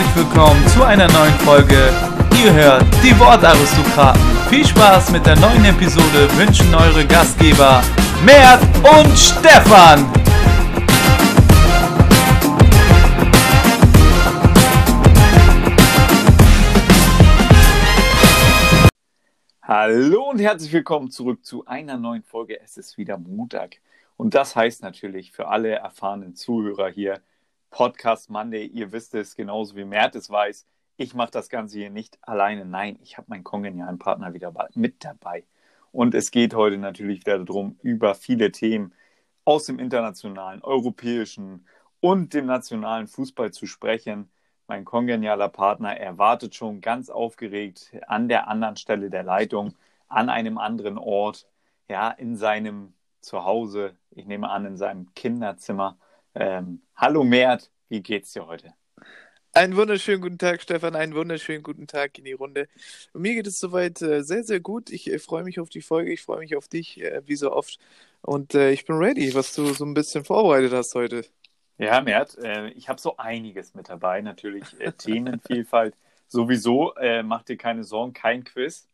herzlich willkommen zu einer neuen Folge. Ihr hört die Wortaristokraten. Viel Spaß mit der neuen Episode wünschen eure Gastgeber Mert und Stefan. Hallo und herzlich willkommen zurück zu einer neuen Folge. Es ist wieder Montag. Und das heißt natürlich für alle erfahrenen Zuhörer hier, Podcast Monday, ihr wisst es genauso wie Mert es weiß. Ich mache das Ganze hier nicht alleine. Nein, ich habe meinen kongenialen Partner wieder mit dabei. Und es geht heute natürlich wieder darum, über viele Themen aus dem internationalen, europäischen und dem nationalen Fußball zu sprechen. Mein kongenialer Partner erwartet schon ganz aufgeregt an der anderen Stelle der Leitung, an einem anderen Ort, ja, in seinem Zuhause, ich nehme an, in seinem Kinderzimmer. Ähm, hallo Mert, wie geht's dir heute? Einen wunderschönen guten Tag, Stefan. Einen wunderschönen guten Tag in die Runde. mir geht es soweit äh, sehr, sehr gut. Ich äh, freue mich auf die Folge. Ich freue mich auf dich, äh, wie so oft. Und äh, ich bin ready, was du so ein bisschen vorbereitet hast heute. Ja, Mert, äh, ich habe so einiges mit dabei. Natürlich äh, Themenvielfalt. Sowieso, mach dir keine Sorgen, kein Quiz.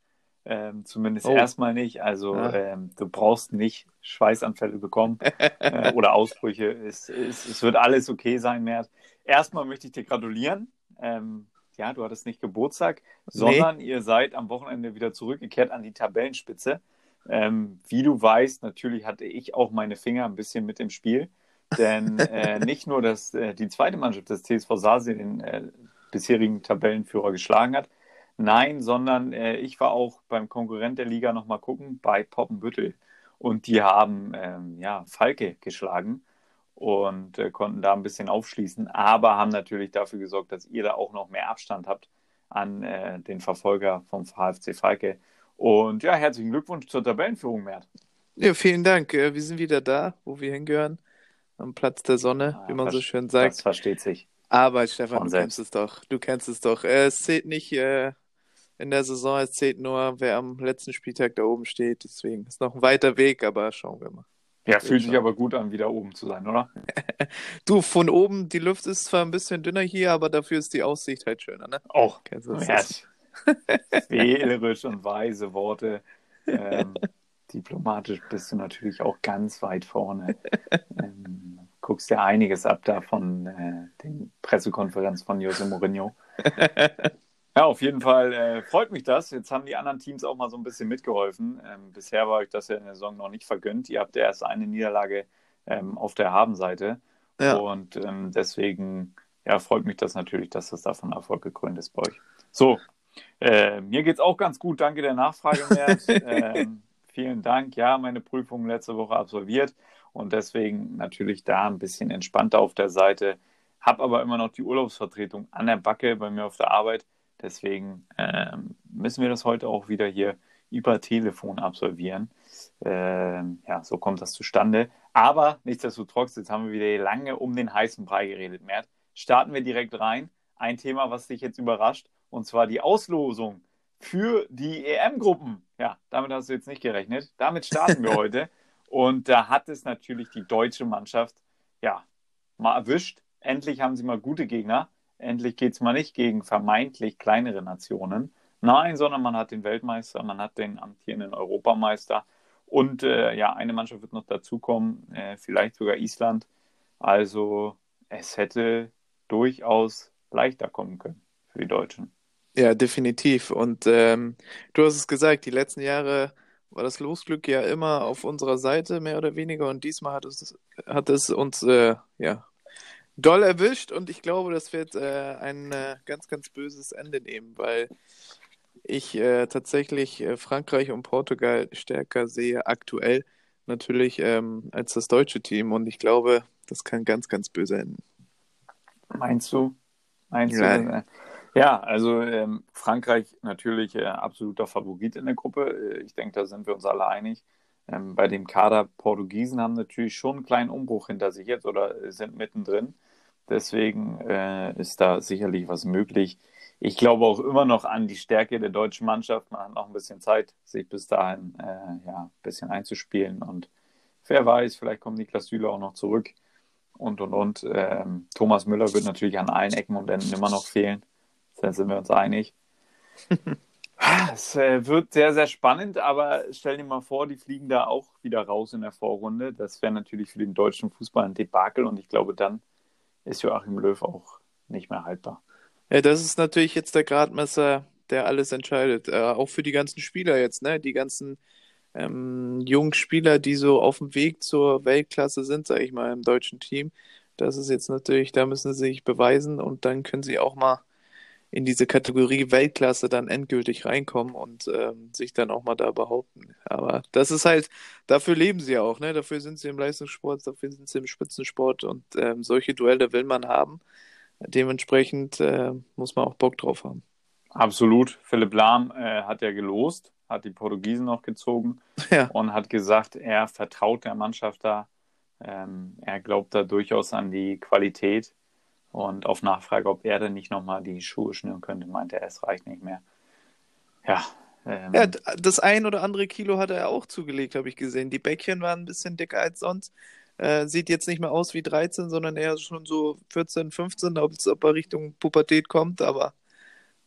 Ähm, zumindest oh. erstmal nicht. Also ja. ähm, du brauchst nicht Schweißanfälle bekommen äh, oder Ausbrüche. Es, es, es, wird alles okay sein, Mert. Erstmal möchte ich dir gratulieren. Ähm, ja, du hattest nicht Geburtstag, sondern nee. ihr seid am Wochenende wieder zurückgekehrt an die Tabellenspitze. Ähm, wie du weißt, natürlich hatte ich auch meine Finger ein bisschen mit im Spiel. Denn äh, nicht nur, dass äh, die zweite Mannschaft des TSV Sasi den äh, bisherigen Tabellenführer geschlagen hat, Nein, sondern äh, ich war auch beim Konkurrent der Liga nochmal gucken, bei Poppenbüttel. Und die haben ähm, ja, Falke geschlagen und äh, konnten da ein bisschen aufschließen, aber haben natürlich dafür gesorgt, dass ihr da auch noch mehr Abstand habt an äh, den Verfolger vom VfC Falke. Und ja, herzlichen Glückwunsch zur Tabellenführung, Mert. Ja, vielen Dank. Äh, wir sind wieder da, wo wir hingehören. Am Platz der Sonne, ah, wie man so schön sagt. Das versteht sich. Aber Stefan, du kennst es doch. Du kennst es doch. Äh, es zählt nicht, äh, in der Saison. Es zählt nur, wer am letzten Spieltag da oben steht. Deswegen ist noch ein weiter Weg, aber schauen wir mal. Ja, fühlt sich aber gut an, wieder oben zu sein, oder? du, von oben, die Luft ist zwar ein bisschen dünner hier, aber dafür ist die Aussicht halt schöner, ne? Auch. Ja, wählerisch und weise Worte. Ähm, diplomatisch bist du natürlich auch ganz weit vorne. Ähm, guckst ja einiges ab da von äh, den Pressekonferenz von Jose Mourinho. Ja, auf jeden Fall äh, freut mich das. Jetzt haben die anderen Teams auch mal so ein bisschen mitgeholfen. Ähm, bisher war euch das ja in der Saison noch nicht vergönnt. Ihr habt ja erst eine Niederlage ähm, auf der Habenseite. Ja. Und ähm, deswegen ja, freut mich das natürlich, dass das davon Erfolg gekrönt ist bei euch. So, äh, mir geht es auch ganz gut. Danke der Nachfrage, Mert. ähm, vielen Dank. Ja, meine Prüfung letzte Woche absolviert und deswegen natürlich da ein bisschen entspannter auf der Seite. Hab aber immer noch die Urlaubsvertretung an der Backe bei mir auf der Arbeit Deswegen ähm, müssen wir das heute auch wieder hier über Telefon absolvieren. Ähm, ja, so kommt das zustande. Aber nichtsdestotrotz, jetzt haben wir wieder lange um den heißen Brei geredet, Mert. Starten wir direkt rein. Ein Thema, was dich jetzt überrascht, und zwar die Auslosung für die EM-Gruppen. Ja, damit hast du jetzt nicht gerechnet. Damit starten wir heute. Und da hat es natürlich die deutsche Mannschaft ja mal erwischt. Endlich haben sie mal gute Gegner. Endlich geht es mal nicht gegen vermeintlich kleinere Nationen. Nein, sondern man hat den Weltmeister, man hat den amtierenden Europameister und äh, ja, eine Mannschaft wird noch dazukommen, äh, vielleicht sogar Island. Also es hätte durchaus leichter kommen können für die Deutschen. Ja, definitiv. Und ähm, du hast es gesagt, die letzten Jahre war das Losglück ja immer auf unserer Seite, mehr oder weniger. Und diesmal hat es, hat es uns äh, ja, doll erwischt und ich glaube, das wird äh, ein äh, ganz, ganz böses Ende nehmen, weil ich äh, tatsächlich äh, Frankreich und Portugal stärker sehe aktuell natürlich ähm, als das deutsche Team und ich glaube, das kann ganz, ganz böse enden. Meinst du? Meinst ja. du? Äh, ja, also ähm, Frankreich natürlich äh, absoluter Favorit in der Gruppe. Ich denke, da sind wir uns alle einig. Ähm, bei dem Kader Portugiesen haben natürlich schon einen kleinen Umbruch hinter sich jetzt oder sind mittendrin. Deswegen äh, ist da sicherlich was möglich. Ich glaube auch immer noch an die Stärke der deutschen Mannschaft. Man hat noch ein bisschen Zeit, sich bis dahin äh, ja, ein bisschen einzuspielen. Und wer weiß, vielleicht kommt Niklas Süle auch noch zurück. und und und. Ähm, Thomas Müller wird natürlich an allen Ecken und Enden immer noch fehlen. Da sind wir uns einig. es äh, wird sehr, sehr spannend, aber stell dir mal vor, die fliegen da auch wieder raus in der Vorrunde. Das wäre natürlich für den deutschen Fußball ein Debakel und ich glaube, dann ist Joachim Löw auch nicht mehr haltbar. Ja, das ist natürlich jetzt der Gradmesser, der alles entscheidet. Äh, auch für die ganzen Spieler jetzt, ne? Die ganzen ähm, jungen Spieler, die so auf dem Weg zur Weltklasse sind, sage ich mal, im deutschen Team. Das ist jetzt natürlich, da müssen sie sich beweisen und dann können sie auch mal in diese Kategorie Weltklasse dann endgültig reinkommen und ähm, sich dann auch mal da behaupten. Aber das ist halt, dafür leben sie auch, ne? Dafür sind sie im Leistungssport, dafür sind sie im Spitzensport und ähm, solche Duelle will man haben. Dementsprechend äh, muss man auch Bock drauf haben. Absolut. Philipp Lahm äh, hat ja gelost, hat die Portugiesen noch gezogen ja. und hat gesagt, er vertraut der Mannschaft da. Ähm, er glaubt da durchaus an die Qualität. Und auf Nachfrage, ob er denn nicht nochmal die Schuhe schnüren könnte, meinte er, es reicht nicht mehr. Ja. Ähm, ja, das ein oder andere Kilo hat er auch zugelegt, habe ich gesehen. Die Bäckchen waren ein bisschen dicker als sonst. Äh, sieht jetzt nicht mehr aus wie 13, sondern eher schon so 14, 15, ob es ob er Richtung Pubertät kommt, aber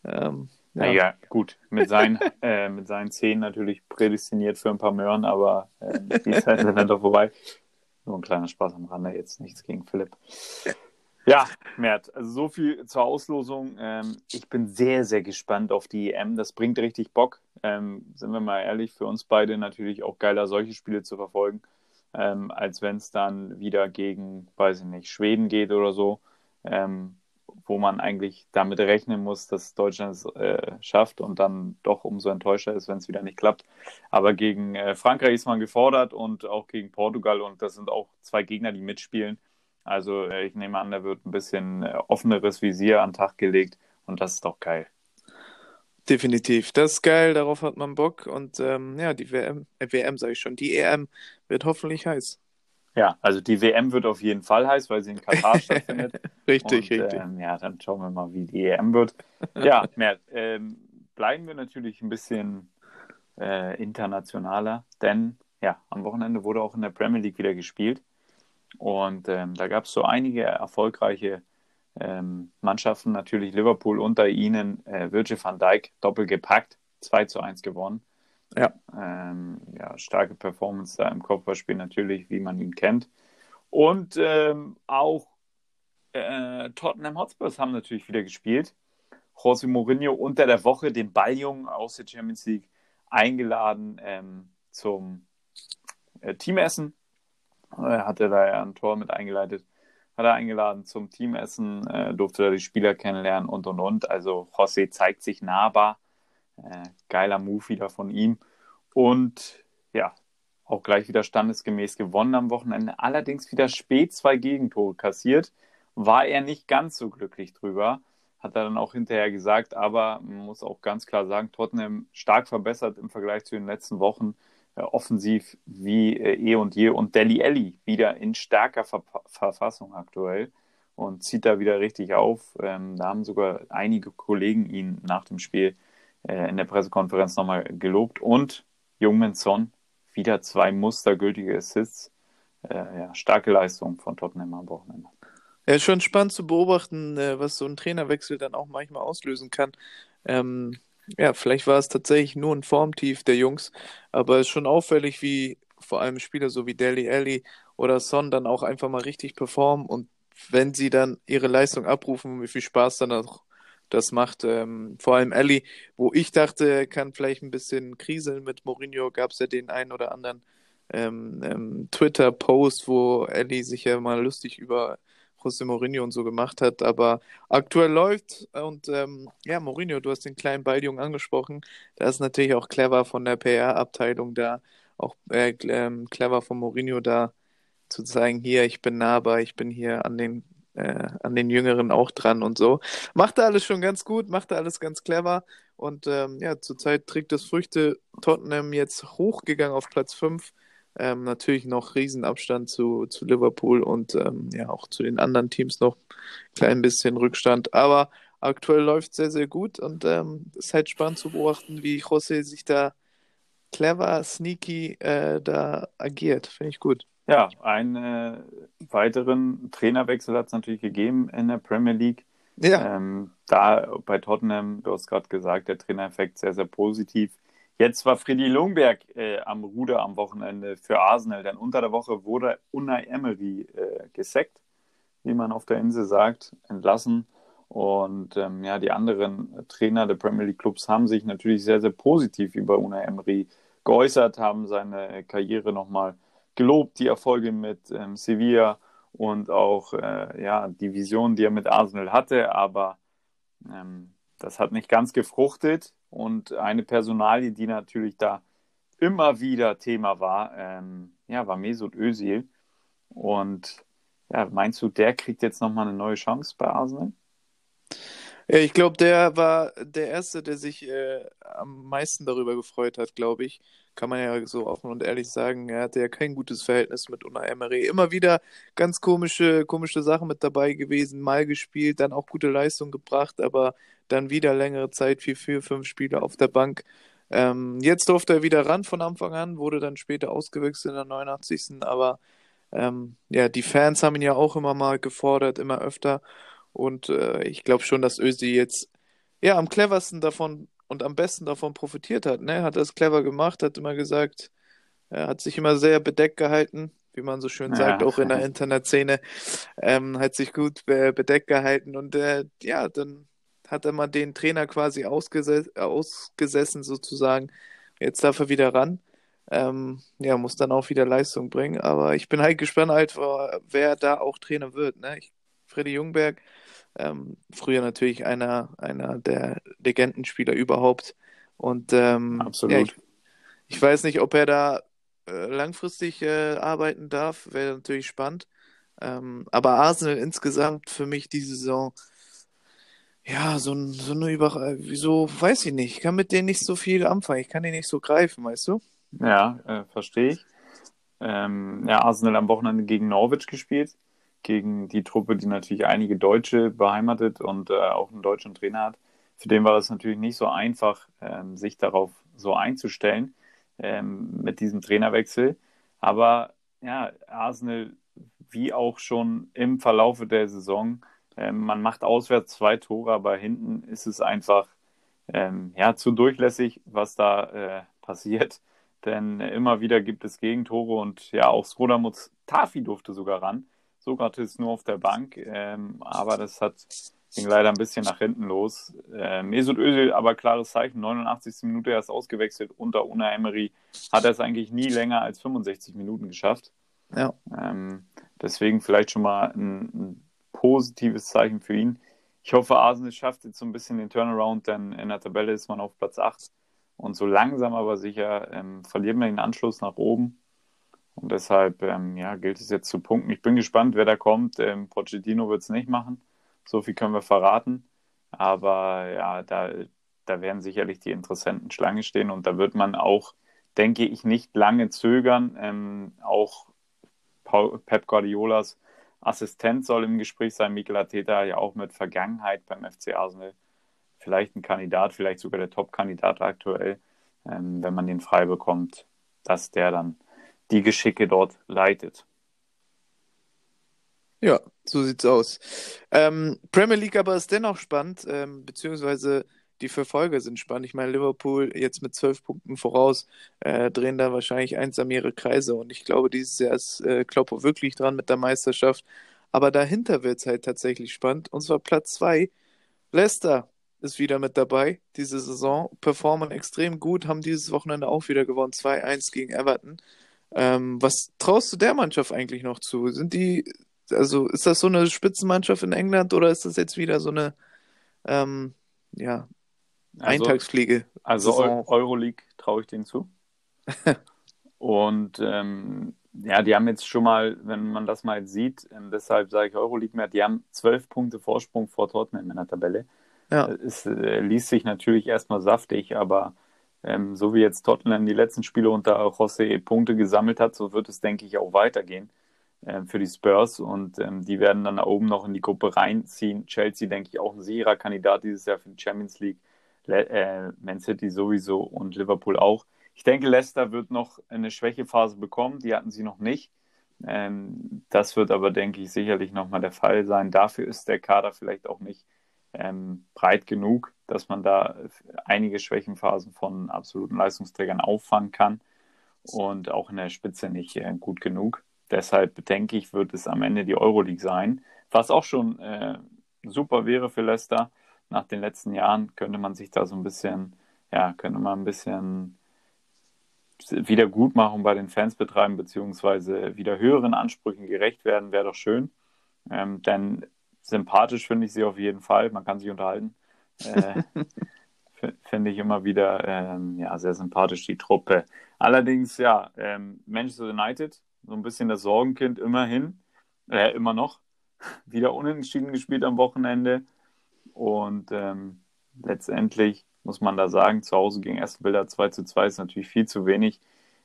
ähm, ja. Naja, gut, mit seinen, äh, mit seinen Zehen natürlich prädestiniert für ein paar Möhren, aber äh, die Zeit sind dann doch vorbei. Nur ein kleiner Spaß am Rande, jetzt nichts gegen Philipp. Ja, Mert, also so viel zur Auslosung. Ähm, ich bin sehr, sehr gespannt auf die EM. Das bringt richtig Bock. Ähm, sind wir mal ehrlich, für uns beide natürlich auch geiler, solche Spiele zu verfolgen ähm, als wenn es dann wieder gegen, weiß ich nicht, Schweden geht oder so, ähm, wo man eigentlich damit rechnen muss, dass Deutschland es äh, schafft und dann doch umso enttäuschter ist, wenn es wieder nicht klappt. Aber gegen äh, Frankreich ist man gefordert und auch gegen Portugal und das sind auch zwei Gegner, die mitspielen. Also äh, ich nehme an, da wird ein bisschen äh, offeneres Visier an den Tag gelegt und das ist doch geil. Definitiv. Das ist geil, darauf hat man Bock. Und ähm, ja, die WM, äh, WM sage ich schon, die EM wird hoffentlich heiß. Ja, also die WM wird auf jeden Fall heiß, weil sie in Katar stattfindet. richtig, Und, richtig. Ähm, ja, dann schauen wir mal, wie die EM wird. Ja, Mert, ähm, bleiben wir natürlich ein bisschen äh, internationaler, denn ja, am Wochenende wurde auch in der Premier League wieder gespielt. Und ähm, da gab es so einige erfolgreiche ähm, Mannschaften, natürlich Liverpool unter ihnen, äh, Virgil van Dijk doppelt gepackt, 2 zu 1 gewonnen. Ja. Ähm, ja, starke Performance da im Kopfballspiel natürlich, wie man ihn kennt. Und ähm, auch äh, Tottenham Hotspurs haben natürlich wieder gespielt. José Mourinho unter der Woche den Balljungen aus der Champions League eingeladen ähm, zum äh, Teamessen. Er hatte da ja ein Tor mit eingeleitet hat er eingeladen zum Teamessen, äh, durfte da die Spieler kennenlernen und und und. Also José zeigt sich nahbar. Äh, geiler Move wieder von ihm. Und ja, auch gleich wieder standesgemäß gewonnen am Wochenende. Allerdings wieder spät zwei Gegentore kassiert. War er nicht ganz so glücklich drüber. Hat er dann auch hinterher gesagt. Aber man muss auch ganz klar sagen, Tottenham stark verbessert im Vergleich zu den letzten Wochen. Äh, offensiv wie äh, eh und je. Und Deli Elli wieder in starker Ver Verfassung aktuell und zieht da wieder richtig auf. Ähm, da haben sogar einige Kollegen ihn nach dem Spiel äh, in der Pressekonferenz nochmal gelobt. Und Jungmin Son wieder zwei mustergültige Assists. Äh, ja, starke Leistung von Tottenham am Wochenende. Ja, schon spannend zu beobachten, äh, was so ein Trainerwechsel dann auch manchmal auslösen kann. Ähm, ja, vielleicht war es tatsächlich nur ein Formtief der Jungs, aber es ist schon auffällig, wie vor allem Spieler so wie Deli Alli oder Son dann auch einfach mal richtig performen und wenn sie dann ihre Leistung abrufen, wie viel Spaß dann auch das macht. Ähm, vor allem Ellie, wo ich dachte, er kann vielleicht ein bisschen kriseln mit Mourinho, gab es ja den einen oder anderen ähm, ähm, Twitter-Post, wo Ellie sich ja mal lustig über José Mourinho und so gemacht hat. Aber aktuell läuft und ähm, ja, Mourinho, du hast den kleinen Balljungen angesprochen. Da ist natürlich auch clever von der PR-Abteilung da, auch äh, ähm, clever von Mourinho da zu zeigen, hier, ich bin nahbar, ich bin hier an den äh, an den Jüngeren auch dran und so. Macht er alles schon ganz gut, macht er alles ganz clever und ähm, ja, zurzeit trägt das Früchte. Tottenham jetzt hochgegangen auf Platz 5 ähm, natürlich noch Riesenabstand zu, zu Liverpool und ähm, ja auch zu den anderen Teams noch ein klein bisschen Rückstand. Aber aktuell läuft sehr, sehr gut und ähm, es ist halt spannend zu beobachten, wie José sich da clever, sneaky äh, da agiert. Finde ich gut. Ja, einen äh, weiteren Trainerwechsel hat es natürlich gegeben in der Premier League. Ja. Ähm, da bei Tottenham, du hast gerade gesagt, der Trainereffekt sehr, sehr positiv. Jetzt war Freddy Lungberg äh, am Ruder am Wochenende für Arsenal, denn unter der Woche wurde Unai Emery äh, gesackt, wie man auf der Insel sagt, entlassen. Und ähm, ja, die anderen Trainer der Premier League Clubs haben sich natürlich sehr, sehr positiv über Unai Emery geäußert, haben seine Karriere nochmal gelobt, die Erfolge mit ähm, Sevilla und auch äh, ja, die Vision, die er mit Arsenal hatte. Aber ähm, das hat nicht ganz gefruchtet. Und eine Personalie, die natürlich da immer wieder Thema war, ähm, ja, war Mesut Özil. Und ja, meinst du, der kriegt jetzt nochmal eine neue Chance bei Arsenal? Ja, ich glaube, der war der Erste, der sich äh, am meisten darüber gefreut hat, glaube ich. Kann man ja so offen und ehrlich sagen. Er hatte ja kein gutes Verhältnis mit Unai Emery. Immer wieder ganz komische, komische Sachen mit dabei gewesen, mal gespielt, dann auch gute Leistung gebracht, aber dann wieder längere Zeit, vier, vier, fünf Spiele auf der Bank. Ähm, jetzt durfte er wieder ran von Anfang an, wurde dann später ausgewechselt in der 89. Aber ähm, ja, die Fans haben ihn ja auch immer mal gefordert, immer öfter. Und äh, ich glaube schon, dass Ösi jetzt ja am cleversten davon und am besten davon profitiert hat. Ne? Hat das clever gemacht, hat immer gesagt, er hat sich immer sehr bedeckt gehalten, wie man so schön sagt, ja. auch in der Internetszene, ähm, hat sich gut äh, bedeckt gehalten und äh, ja, dann hat er mal den Trainer quasi ausges ausgesessen sozusagen. Jetzt darf er wieder ran. Ähm, ja, muss dann auch wieder Leistung bringen. Aber ich bin halt gespannt, halt, wer da auch Trainer wird. Ne? Ich, Freddy Jungberg, ähm, früher natürlich einer, einer der Legendenspieler überhaupt. Und ähm, Absolut. Ja, ich, ich, weiß nicht, ob er da äh, langfristig äh, arbeiten darf. Wäre natürlich spannend. Ähm, aber Arsenal insgesamt für mich diese Saison ja, so, so eine Über... Wieso, weiß ich nicht. Ich kann mit denen nicht so viel anfangen. Ich kann die nicht so greifen, weißt du? Ja, äh, verstehe ich. Ähm, ja, Arsenal am Wochenende gegen Norwich gespielt. Gegen die Truppe, die natürlich einige Deutsche beheimatet und äh, auch einen deutschen Trainer hat. Für den war es natürlich nicht so einfach, ähm, sich darauf so einzustellen ähm, mit diesem Trainerwechsel. Aber ja, Arsenal, wie auch schon im Verlaufe der Saison, ähm, man macht auswärts zwei Tore, aber hinten ist es einfach ähm, ja, zu durchlässig, was da äh, passiert. Denn immer wieder gibt es Gegentore und ja, auch Skoda Tafi durfte sogar ran. Sokrates nur auf der Bank, ähm, aber das hat ging leider ein bisschen nach hinten los. Äh, Mesut Özil, aber klares Zeichen, 89. Minute erst ausgewechselt unter Una Emery, hat er es eigentlich nie länger als 65 Minuten geschafft. Ja. Ähm, deswegen vielleicht schon mal ein, ein positives Zeichen für ihn. Ich hoffe, Arsenal schafft jetzt so ein bisschen den Turnaround, denn in der Tabelle ist man auf Platz 8 und so langsam aber sicher ähm, verliert man den Anschluss nach oben. Und deshalb ähm, ja, gilt es jetzt zu punkten. Ich bin gespannt, wer da kommt. Ähm, Pochettino wird es nicht machen. So viel können wir verraten. Aber ja, da, da werden sicherlich die Interessenten Schlange stehen und da wird man auch, denke ich, nicht lange zögern. Ähm, auch Paul, Pep Guardiolas Assistent soll im Gespräch sein. Mikel Arteta ja auch mit Vergangenheit beim FC Arsenal. Vielleicht ein Kandidat, vielleicht sogar der Top-Kandidat aktuell, ähm, wenn man den frei bekommt, dass der dann die Geschicke dort leitet. Ja, so sieht's aus. Ähm, Premier League aber ist dennoch spannend, ähm, beziehungsweise die Verfolger sind spannend. Ich meine, Liverpool jetzt mit zwölf Punkten voraus äh, drehen da wahrscheinlich einsam ihre Kreise und ich glaube, dieses Jahr ist äh, Kloppo wirklich dran mit der Meisterschaft. Aber dahinter wird es halt tatsächlich spannend. Und zwar Platz zwei. Leicester ist wieder mit dabei diese Saison, performen extrem gut, haben dieses Wochenende auch wieder gewonnen, 2-1 gegen Everton. Ähm, was traust du der Mannschaft eigentlich noch zu? Sind die, also ist das so eine Spitzenmannschaft in England oder ist das jetzt wieder so eine ähm, ja, also, Eintagsfliege. Also Eu Euroleague traue ich denen zu. Und ähm, ja, die haben jetzt schon mal, wenn man das mal sieht, ähm, deshalb sage ich Euroleague mehr, die haben zwölf Punkte Vorsprung vor Tottenham in der Tabelle. Ja. Es äh, liest sich natürlich erstmal saftig, aber ähm, so wie jetzt Tottenham die letzten Spiele unter José Punkte gesammelt hat, so wird es, denke ich, auch weitergehen äh, für die Spurs und ähm, die werden dann da oben noch in die Gruppe reinziehen. Chelsea, denke ich, auch ein sicherer Kandidat dieses Jahr für die Champions League äh, Man City sowieso und Liverpool auch. Ich denke, Leicester wird noch eine Schwächephase bekommen, die hatten sie noch nicht. Ähm, das wird aber, denke ich, sicherlich nochmal der Fall sein. Dafür ist der Kader vielleicht auch nicht ähm, breit genug, dass man da einige Schwächenphasen von absoluten Leistungsträgern auffangen kann und auch in der Spitze nicht äh, gut genug. Deshalb denke ich, wird es am Ende die Euroleague sein, was auch schon äh, super wäre für Leicester. Nach den letzten Jahren könnte man sich da so ein bisschen, ja, könnte man ein bisschen Wiedergutmachung bei den Fans betreiben, beziehungsweise wieder höheren Ansprüchen gerecht werden, wäre doch schön. Ähm, denn sympathisch finde ich sie auf jeden Fall. Man kann sich unterhalten. Äh, finde ich immer wieder ähm, ja, sehr sympathisch, die Truppe. Allerdings, ja, ähm, Manchester United, so ein bisschen das Sorgenkind immerhin, äh, immer noch, wieder unentschieden gespielt am Wochenende. Und ähm, letztendlich muss man da sagen, zu Hause gegen Aston Villa 2 zu 2 ist natürlich viel zu wenig.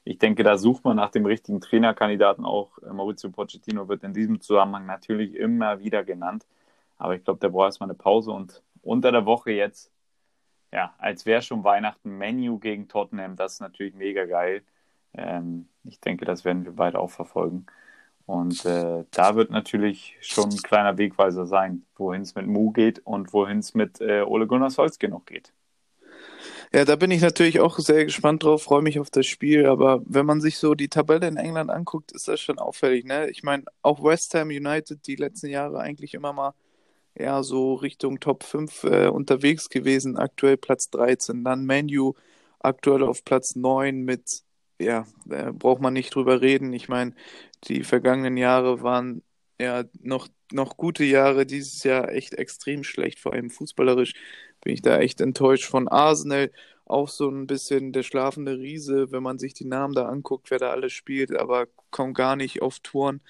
Ich denke, da sucht man nach dem richtigen Trainerkandidaten auch. Äh, Maurizio Pochettino wird in diesem Zusammenhang natürlich immer wieder genannt. Aber ich glaube, der braucht erstmal eine Pause und unter der Woche jetzt, ja, als wäre schon Weihnachten, Menu gegen Tottenham, das ist natürlich mega geil. Ähm, ich denke, das werden wir beide auch verfolgen. Und äh, da wird natürlich schon ein kleiner Wegweiser sein, wohin es mit Mu geht und wohin es mit äh, Ole Gunnar Solskjaer noch geht. Ja, da bin ich natürlich auch sehr gespannt drauf, freue mich auf das Spiel, aber wenn man sich so die Tabelle in England anguckt, ist das schon auffällig, ne? Ich meine, auch West Ham United die letzten Jahre eigentlich immer mal ja so Richtung Top 5 äh, unterwegs gewesen, aktuell Platz 13, dann Manu aktuell auf Platz 9 mit ja, äh, braucht man nicht drüber reden. Ich meine, die vergangenen Jahre waren ja noch, noch gute Jahre, dieses Jahr echt extrem schlecht, vor allem fußballerisch bin ich da echt enttäuscht von Arsenal. Auch so ein bisschen der schlafende Riese, wenn man sich die Namen da anguckt, wer da alles spielt, aber kommt gar nicht auf Touren.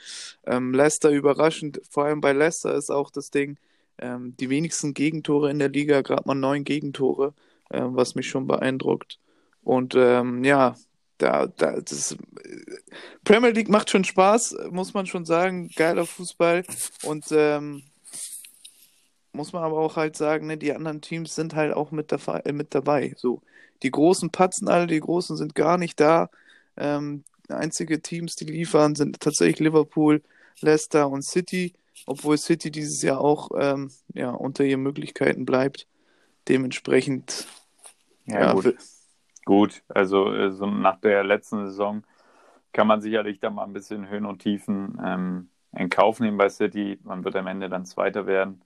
Ähm, Leicester überraschend, vor allem bei Leicester ist auch das Ding, ähm, die wenigsten Gegentore in der Liga, gerade mal neun Gegentore, äh, was mich schon beeindruckt. Und ähm, ja, da, da, das Premier League macht schon Spaß, muss man schon sagen. Geiler Fußball. Und ähm, muss man aber auch halt sagen, ne, die anderen Teams sind halt auch mit, dabei, äh, mit dabei. So, die Großen patzen alle, die Großen sind gar nicht da. Ähm, einzige Teams, die liefern, sind tatsächlich Liverpool, Leicester und City, obwohl City dieses Jahr auch ähm, ja, unter ihren Möglichkeiten bleibt. Dementsprechend. Ja, ja gut. gut, also so nach der letzten Saison kann man sicherlich da mal ein bisschen Höhen und Tiefen ähm, in Kauf nehmen bei City. Man wird am Ende dann Zweiter werden.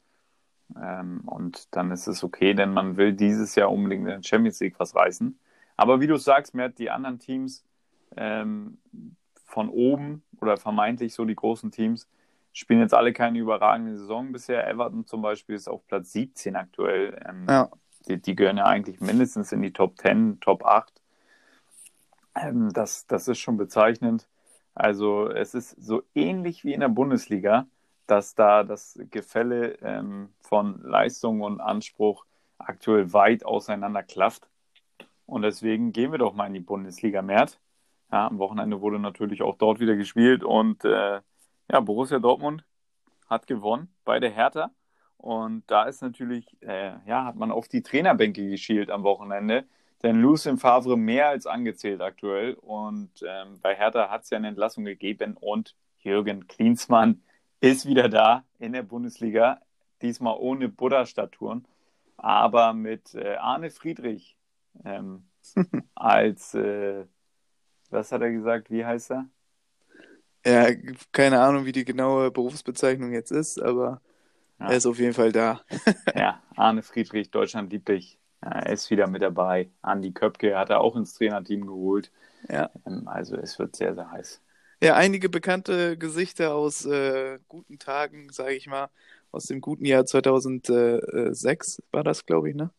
Ähm, und dann ist es okay, denn man will dieses Jahr unbedingt in der Champions League was reißen. Aber wie du sagst, mehr die anderen Teams ähm, von oben oder vermeintlich so die großen Teams spielen jetzt alle keine überragende Saison bisher. Everton zum Beispiel ist auf Platz 17 aktuell. Ähm, ja. die, die, gehören ja eigentlich mindestens in die Top 10, Top 8. Ähm, das, das ist schon bezeichnend. Also es ist so ähnlich wie in der Bundesliga dass da das Gefälle ähm, von Leistung und Anspruch aktuell weit auseinander klafft. Und deswegen gehen wir doch mal in die Bundesliga Mert. Ja, am Wochenende wurde natürlich auch dort wieder gespielt und äh, ja, Borussia Dortmund hat gewonnen bei der Hertha. Und da ist natürlich, äh, ja, hat man auf die Trainerbänke geschielt am Wochenende. Denn Lucien Favre mehr als angezählt aktuell. Und ähm, bei Hertha hat es ja eine Entlassung gegeben und Jürgen Klinsmann ist wieder da in der Bundesliga, diesmal ohne Buddha-Statuen, aber mit äh, Arne Friedrich ähm, als, äh, was hat er gesagt, wie heißt er? Ja, keine Ahnung, wie die genaue Berufsbezeichnung jetzt ist, aber ja. er ist auf jeden Fall da. ja, Arne Friedrich, Deutschland liebt dich. Er ist wieder mit dabei. Andi Köpke hat er auch ins Trainerteam geholt. Ja. Ähm, also es wird sehr, sehr heiß. Ja, einige bekannte Gesichter aus äh, guten Tagen, sage ich mal, aus dem guten Jahr 2006 war das, glaube ich, ne?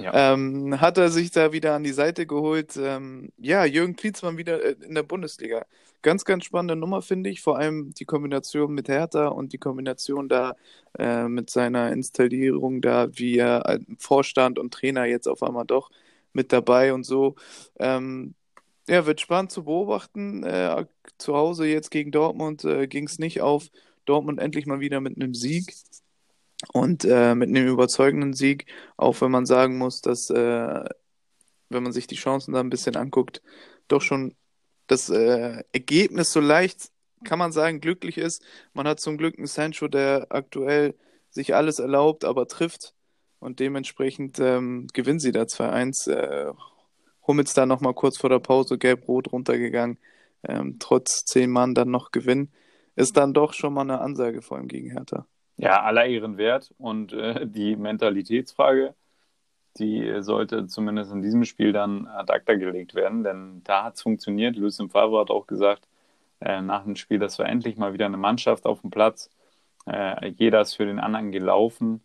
Ja. Ähm, hat er sich da wieder an die Seite geholt. Ähm, ja, Jürgen Klinsmann wieder äh, in der Bundesliga. Ganz, ganz spannende Nummer, finde ich. Vor allem die Kombination mit Hertha und die Kombination da äh, mit seiner Installierung da, wie er Vorstand und Trainer jetzt auf einmal doch mit dabei und so. Ähm, ja, wird spannend zu beobachten. Äh, zu Hause jetzt gegen Dortmund äh, ging es nicht auf. Dortmund endlich mal wieder mit einem Sieg und äh, mit einem überzeugenden Sieg, auch wenn man sagen muss, dass, äh, wenn man sich die Chancen da ein bisschen anguckt, doch schon das äh, Ergebnis so leicht kann man sagen, glücklich ist. Man hat zum Glück einen Sancho, der aktuell sich alles erlaubt, aber trifft. Und dementsprechend ähm, gewinnen sie da 2-1. Äh, Hummels da nochmal kurz vor der Pause gelb-rot runtergegangen. Ähm, trotz zehn Mann dann noch gewinnen. Ist dann doch schon mal eine Ansage vor allem gegen Hertha. Ja, aller Ehren wert. Und äh, die Mentalitätsfrage, die sollte zumindest in diesem Spiel dann ad acta gelegt werden, denn da hat es funktioniert. Lucien Favre hat auch gesagt, äh, nach dem Spiel, das war endlich mal wieder eine Mannschaft auf dem Platz. Äh, jeder ist für den anderen gelaufen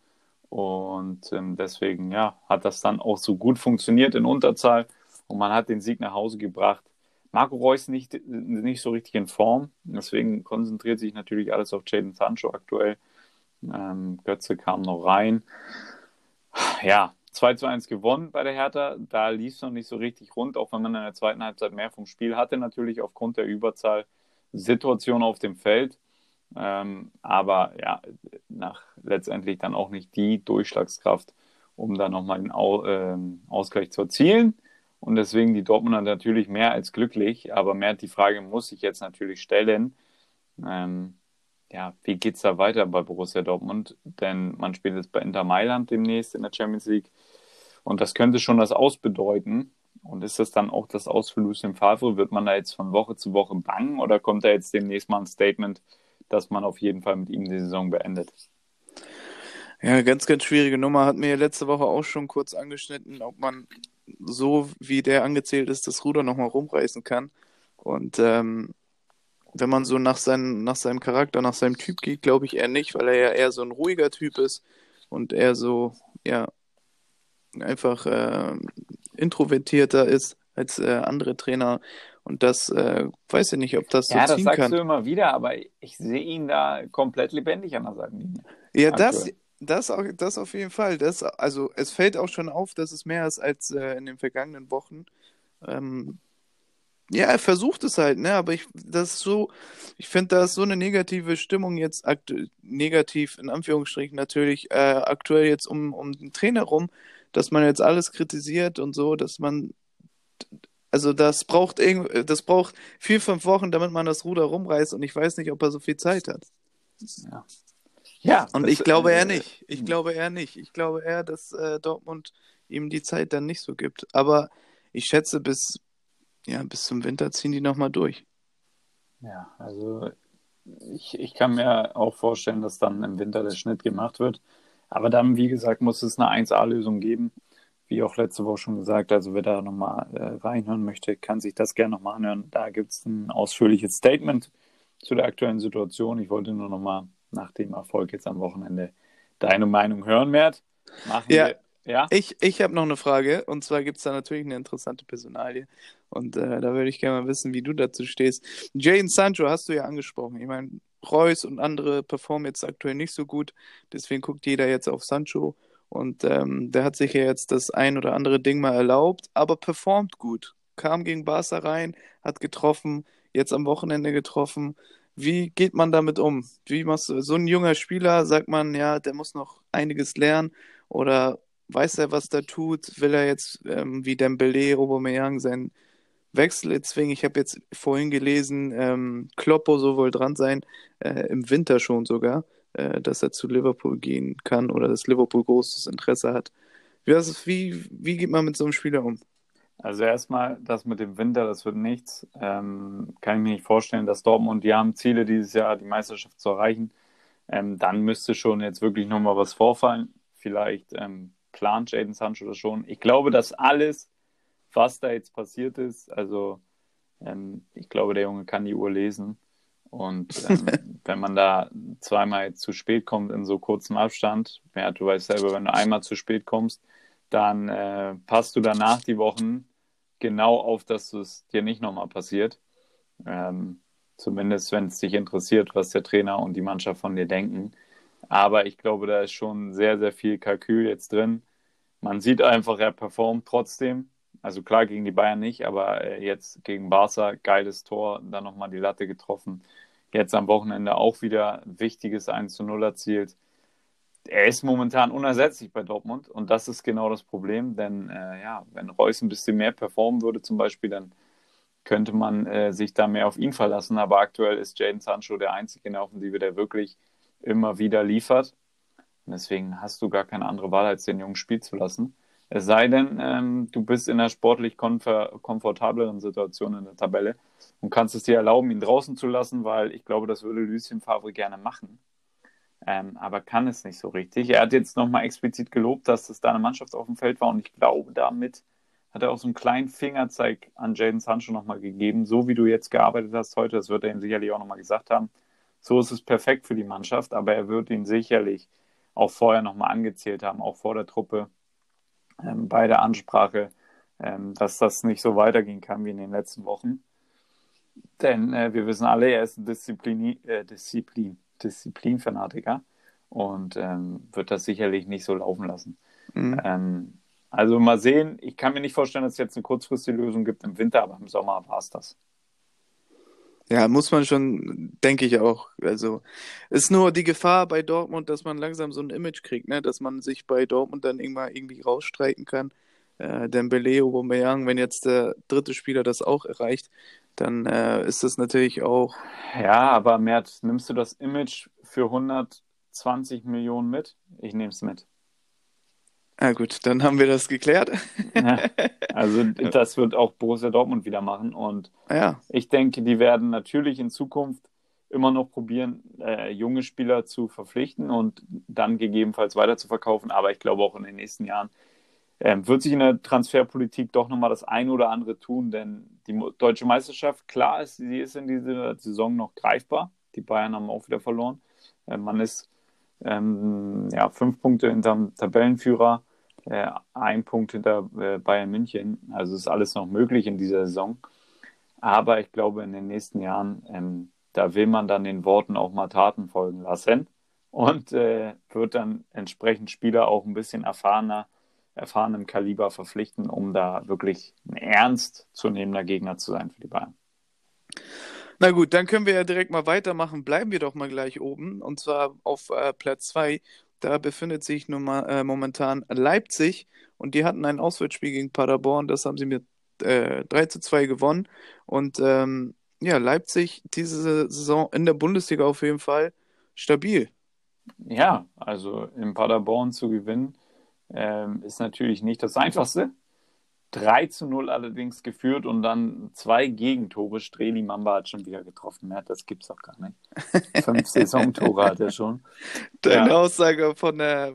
und ähm, deswegen ja, hat das dann auch so gut funktioniert in Unterzahl und man hat den Sieg nach Hause gebracht. Marco Reus nicht, nicht so richtig in Form, deswegen konzentriert sich natürlich alles auf Jaden Sancho aktuell. Ähm, Götze kam noch rein. Ja, 2 zu 1 gewonnen bei der Hertha. Da lief es noch nicht so richtig rund, auch wenn man in der zweiten Halbzeit mehr vom Spiel hatte, natürlich aufgrund der Überzahl Situation auf dem Feld. Ähm, aber ja, nach letztendlich dann auch nicht die Durchschlagskraft, um da nochmal den Au äh, Ausgleich zu erzielen. Und deswegen die Dortmunder natürlich mehr als glücklich, aber mehr die Frage muss ich jetzt natürlich stellen. Ähm, ja, wie geht es da weiter bei Borussia Dortmund? Denn man spielt jetzt bei Inter Mailand demnächst in der Champions League. Und das könnte schon das Ausbedeuten. Und ist das dann auch das Aus für Lucien Favre? Wird man da jetzt von Woche zu Woche bangen oder kommt da jetzt demnächst mal ein Statement, dass man auf jeden Fall mit ihm die Saison beendet? Ja, ganz, ganz schwierige Nummer. Hat mir letzte Woche auch schon kurz angeschnitten, ob man so, wie der angezählt ist, das Ruder nochmal rumreißen kann. Und ähm, wenn man so nach, seinen, nach seinem Charakter, nach seinem Typ geht, glaube ich eher nicht, weil er ja eher so ein ruhiger Typ ist und eher so, ja, einfach äh, introvertierter ist als äh, andere Trainer. Und das äh, weiß ich nicht, ob das so ja, ziehen das sagst du immer wieder, aber ich sehe ihn da komplett lebendig an der Seitenlinie. Ja, das, das, auch, das auf jeden Fall. Das, also es fällt auch schon auf, dass es mehr ist als äh, in den vergangenen Wochen. Ähm, ja, er versucht es halt, ne? Aber ich, das ist so, ich finde, da ist so eine negative Stimmung jetzt negativ in Anführungsstrichen natürlich äh, aktuell jetzt um, um den Trainer rum, dass man jetzt alles kritisiert und so, dass man also das braucht irgend, das braucht vier, fünf Wochen, damit man das Ruder rumreißt und ich weiß nicht, ob er so viel Zeit hat. Ja. Ja, Und ich glaube äh, eher nicht. Ich glaube eher nicht. Ich glaube eher, dass äh, Dortmund ihm die Zeit dann nicht so gibt. Aber ich schätze, bis, ja, bis zum Winter ziehen die nochmal durch. Ja, also ich, ich kann mir auch vorstellen, dass dann im Winter der Schnitt gemacht wird. Aber dann, wie gesagt, muss es eine 1A-Lösung geben. Wie auch letzte Woche schon gesagt, also wer da nochmal äh, reinhören möchte, kann sich das gerne nochmal anhören. Da gibt es ein ausführliches Statement zu der aktuellen Situation. Ich wollte nur nochmal nach dem Erfolg jetzt am Wochenende deine Meinung hören, Mert. Machen Ja. wir. Ja, Ich, ich habe noch eine Frage. Und zwar gibt es da natürlich eine interessante Personalie. Und äh, da würde ich gerne mal wissen, wie du dazu stehst. Jane Sancho hast du ja angesprochen. Ich meine, Reus und andere performen jetzt aktuell nicht so gut. Deswegen guckt jeder jetzt auf Sancho. Und ähm, der hat sich ja jetzt das ein oder andere Ding mal erlaubt, aber performt gut. Kam gegen Barca rein, hat getroffen, jetzt am Wochenende getroffen. Wie geht man damit um? Wie machst du so ein junger Spieler, sagt man, ja, der muss noch einiges lernen oder weiß er, was er tut? Will er jetzt ähm, wie Dembele, Aubameyang seinen Wechsel erzwingen? Ich habe jetzt vorhin gelesen, ähm, Kloppo soll wohl dran sein, äh, im Winter schon sogar, äh, dass er zu Liverpool gehen kann oder dass Liverpool großes Interesse hat. Wie, wie, wie geht man mit so einem Spieler um? Also erstmal, das mit dem Winter, das wird nichts. Ähm, kann ich mir nicht vorstellen, dass Dortmund, die haben Ziele dieses Jahr, die Meisterschaft zu erreichen. Ähm, dann müsste schon jetzt wirklich nochmal was vorfallen. Vielleicht ähm, plant Jaden Sancho das schon. Ich glaube, dass alles, was da jetzt passiert ist, also ähm, ich glaube, der Junge kann die Uhr lesen. Und ähm, wenn man da zweimal zu spät kommt in so kurzem Abstand, ja, du weißt selber, wenn du einmal zu spät kommst, dann äh, passt du danach die Wochen genau auf, dass es dir nicht nochmal passiert. Ähm, zumindest, wenn es dich interessiert, was der Trainer und die Mannschaft von dir denken. Aber ich glaube, da ist schon sehr, sehr viel Kalkül jetzt drin. Man sieht einfach, er performt trotzdem. Also klar gegen die Bayern nicht, aber äh, jetzt gegen Barca, geiles Tor, dann nochmal die Latte getroffen. Jetzt am Wochenende auch wieder wichtiges 1 zu 0 erzielt er ist momentan unersetzlich bei Dortmund und das ist genau das Problem, denn äh, ja, wenn Reus ein bisschen mehr performen würde zum Beispiel, dann könnte man äh, sich da mehr auf ihn verlassen. Aber aktuell ist Jaden Sancho der Einzige in der Offensive, der wirklich immer wieder liefert. Und deswegen hast du gar keine andere Wahl, als den Jungen spielen zu lassen. Es sei denn, ähm, du bist in einer sportlich komfortableren Situation in der Tabelle und kannst es dir erlauben, ihn draußen zu lassen, weil ich glaube, das würde Lucien Favre gerne machen. Ähm, aber kann es nicht so richtig. Er hat jetzt nochmal explizit gelobt, dass es da eine Mannschaft auf dem Feld war und ich glaube, damit hat er auch so einen kleinen Fingerzeig an Jaden Sancho nochmal gegeben. So wie du jetzt gearbeitet hast heute, das wird er ihm sicherlich auch nochmal gesagt haben. So ist es perfekt für die Mannschaft, aber er wird ihn sicherlich auch vorher nochmal angezählt haben, auch vor der Truppe, ähm, bei der Ansprache, ähm, dass das nicht so weitergehen kann wie in den letzten Wochen. Denn äh, wir wissen alle, er ist ein Disziplin, äh, Disziplin, Disziplinfanatiker und ähm, wird das sicherlich nicht so laufen lassen. Mhm. Ähm, also mal sehen, ich kann mir nicht vorstellen, dass es jetzt eine kurzfristige Lösung gibt im Winter, aber im Sommer war es das. Ja, muss man schon, denke ich auch. Also ist nur die Gefahr bei Dortmund, dass man langsam so ein Image kriegt, ne? dass man sich bei Dortmund dann irgendwann irgendwie rausstreiten kann. Äh, Dembele, Aubameyang, wenn jetzt der dritte Spieler das auch erreicht, dann äh, ist das natürlich auch. Ja, aber Mert, nimmst du das Image für 120 Millionen mit? Ich nehme es mit. Na gut, dann haben wir das geklärt. Ja, also das wird auch Borussia Dortmund wieder machen und ja. ich denke, die werden natürlich in Zukunft immer noch probieren, äh, junge Spieler zu verpflichten und dann gegebenenfalls weiter zu verkaufen. Aber ich glaube auch in den nächsten Jahren äh, wird sich in der Transferpolitik doch nochmal das eine oder andere tun, denn die deutsche Meisterschaft, klar ist, sie ist in dieser Saison noch greifbar. Die Bayern haben auch wieder verloren. Äh, man ist ähm, ja, fünf Punkte hinterm Tabellenführer, äh, ein Punkt hinter äh, Bayern München. Also ist alles noch möglich in dieser Saison. Aber ich glaube, in den nächsten Jahren, ähm, da will man dann den Worten auch mal Taten folgen lassen und äh, wird dann entsprechend Spieler auch ein bisschen erfahrener, erfahrenem Kaliber verpflichten, um da wirklich ein ernst zu nehmender Gegner zu sein für die Bayern. Na gut, dann können wir ja direkt mal weitermachen. Bleiben wir doch mal gleich oben und zwar auf äh, Platz 2. Da befindet sich nun mal, äh, momentan Leipzig und die hatten ein Auswärtsspiel gegen Paderborn. Das haben sie mit äh, 3 zu 2 gewonnen. Und ähm, ja, Leipzig diese Saison in der Bundesliga auf jeden Fall stabil. Ja, also in Paderborn zu gewinnen ähm, ist natürlich nicht das Einfachste. 3 zu 0 allerdings geführt und dann zwei Gegentore. Streli Mamba hat schon wieder getroffen. Mehr, das gibt's doch gar nicht. Fünf Saisontore hat er schon. Deine ja. Aussage von der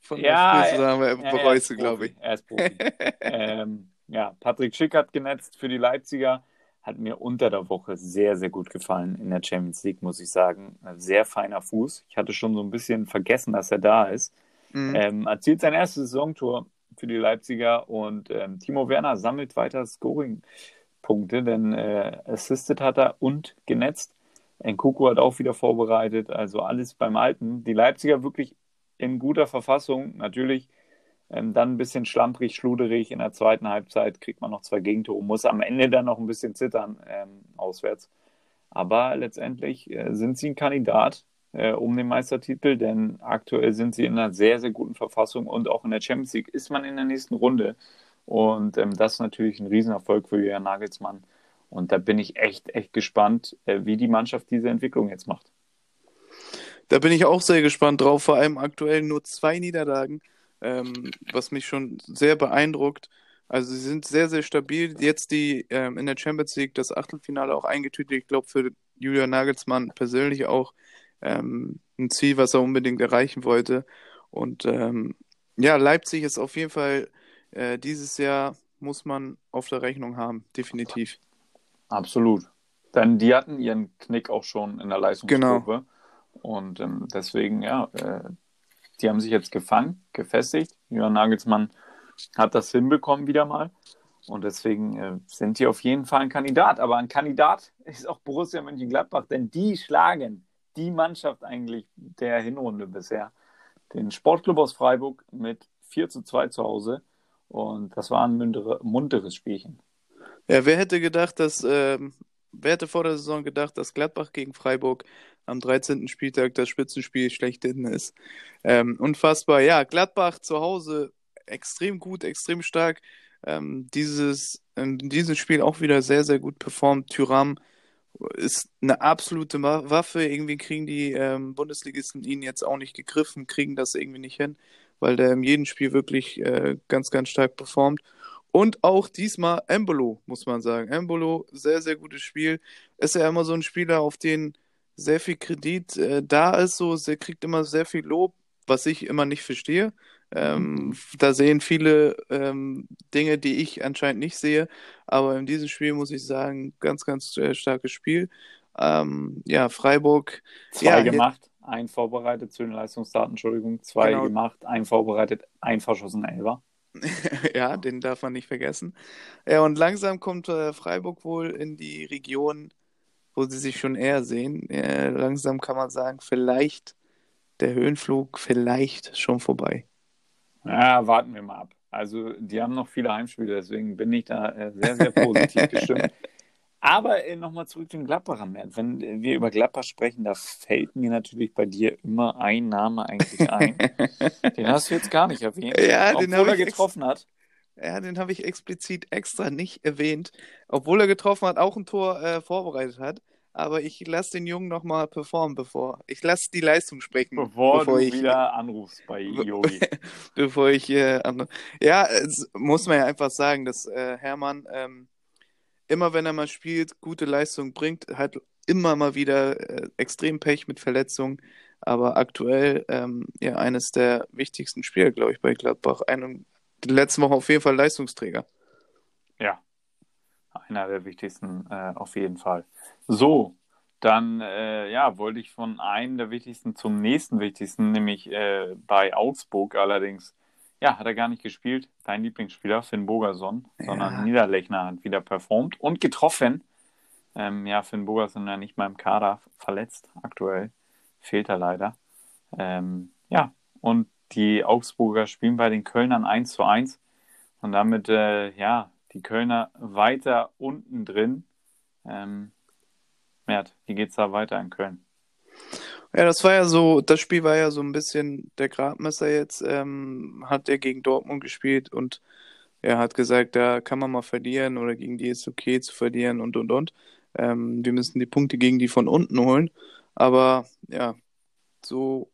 von ja, der Spielzusammenhang bereust du, glaube ich. Er ist Profi. ähm, ja, Patrick Schick hat genetzt für die Leipziger. Hat mir unter der Woche sehr, sehr gut gefallen in der Champions League, muss ich sagen. Sehr feiner Fuß. Ich hatte schon so ein bisschen vergessen, dass er da ist. Mhm. Ähm, erzielt sein erstes Saisontor für die Leipziger und ähm, Timo Werner sammelt weiter Scoring-Punkte, denn äh, assisted hat er und genetzt. Nkuku hat auch wieder vorbereitet, also alles beim Alten. Die Leipziger wirklich in guter Verfassung, natürlich ähm, dann ein bisschen schlamprig, schluderig. In der zweiten Halbzeit kriegt man noch zwei Gegentore, muss am Ende dann noch ein bisschen zittern ähm, auswärts. Aber letztendlich äh, sind sie ein Kandidat äh, um den Meistertitel, denn aktuell sind sie in einer sehr, sehr guten Verfassung und auch in der Champions League ist man in der nächsten Runde. Und ähm, das ist natürlich ein Riesenerfolg für Jürgen Nagelsmann. Und da bin ich echt, echt gespannt, äh, wie die Mannschaft diese Entwicklung jetzt macht. Da bin ich auch sehr gespannt drauf, vor allem aktuell nur zwei Niederlagen, ähm, was mich schon sehr beeindruckt. Also sie sind sehr, sehr stabil. Jetzt die ähm, in der Champions League das Achtelfinale auch eingetütet. Ich glaube für Julian Nagelsmann persönlich auch ähm, ein Ziel, was er unbedingt erreichen wollte. Und ähm, ja, Leipzig ist auf jeden Fall äh, dieses Jahr muss man auf der Rechnung haben, definitiv. Absolut. Denn die hatten ihren Knick auch schon in der Leistungsgruppe. Genau. Und ähm, deswegen, ja, äh, die haben sich jetzt gefangen, gefestigt. Jürgen Nagelsmann hat das hinbekommen wieder mal. Und deswegen äh, sind die auf jeden Fall ein Kandidat. Aber ein Kandidat ist auch Borussia Mönchengladbach, denn die schlagen die Mannschaft eigentlich der Hinrunde bisher. Den Sportclub aus Freiburg mit 4 zu 2 zu Hause. Und das war ein muntere, munteres Spielchen. Ja, wer hätte gedacht, dass, äh, wer hätte vor der Saison gedacht, dass Gladbach gegen Freiburg am 13. Spieltag das Spitzenspiel schlechthin ist? Ähm, unfassbar. Ja, Gladbach zu Hause extrem gut, extrem stark. ähm, dieses, in diesem Spiel auch wieder sehr, sehr gut performt. Tyram ist eine absolute Waffe. Irgendwie kriegen die ähm, Bundesligisten ihn jetzt auch nicht gegriffen, kriegen das irgendwie nicht hin, weil der in jedem Spiel wirklich äh, ganz, ganz stark performt. Und auch diesmal Embolo, muss man sagen. Embolo, sehr, sehr gutes Spiel. Ist ja immer so ein Spieler, auf den sehr viel Kredit äh, da ist. So, er kriegt immer sehr viel Lob, was ich immer nicht verstehe. Ähm, da sehen viele ähm, Dinge, die ich anscheinend nicht sehe. Aber in diesem Spiel muss ich sagen, ganz, ganz äh, starkes Spiel. Ähm, ja, Freiburg. Zwei ja, gemacht, ein vorbereitet zu den Leistungsdaten, Entschuldigung. Zwei genau. gemacht, ein vorbereitet, ein verschossen, Elber. ja, den darf man nicht vergessen. Ja, und langsam kommt äh, Freiburg wohl in die Region, wo sie sich schon eher sehen. Äh, langsam kann man sagen, vielleicht der Höhenflug, vielleicht schon vorbei. Ja, warten wir mal ab. Also, die haben noch viele Heimspiele, deswegen bin ich da äh, sehr, sehr positiv gestimmt. Aber äh, nochmal zurück zum Gladbacher Mert. Wenn wir über Gladbach sprechen, da fällt mir natürlich bei dir immer ein Name eigentlich ein. den hast du jetzt gar nicht erwähnt, ja, obwohl den er getroffen hat. Ja, den habe ich explizit extra nicht erwähnt, obwohl er getroffen hat, auch ein Tor äh, vorbereitet hat aber ich lasse den Jungen nochmal performen, bevor. Ich lasse die Leistung sprechen. Bevor, bevor du ich, wieder anrufst bei Yogi. bevor ich. Äh, ja, es muss man ja einfach sagen, dass äh, Hermann ähm, immer, wenn er mal spielt, gute Leistung bringt, hat immer mal wieder äh, extrem Pech mit Verletzungen. Aber aktuell ähm, ja eines der wichtigsten Spieler, glaube ich, bei Gladbach. Ein, die letzten Woche auf jeden Fall Leistungsträger. Ja, einer der wichtigsten äh, auf jeden Fall. So, dann äh, ja, wollte ich von einem der wichtigsten zum nächsten wichtigsten, nämlich äh, bei Augsburg allerdings. Ja, hat er gar nicht gespielt. Dein Lieblingsspieler, Finn Bogerson, ja. sondern Niederlechner hat wieder performt und getroffen. Ähm, ja, Finn Bogerson ja nicht mal im Kader verletzt aktuell. Fehlt er leider. Ähm, ja, und die Augsburger spielen bei den Kölnern 1 zu 1. Und damit, äh, ja, die Kölner weiter unten drin. Ähm, Mert, wie geht's da weiter in Köln? Ja, das war ja so, das Spiel war ja so ein bisschen der Gradmesser jetzt, ähm, hat er gegen Dortmund gespielt und er hat gesagt, da kann man mal verlieren oder gegen die ist okay zu verlieren und und und. Ähm, wir müssen die Punkte gegen die von unten holen. Aber ja, so,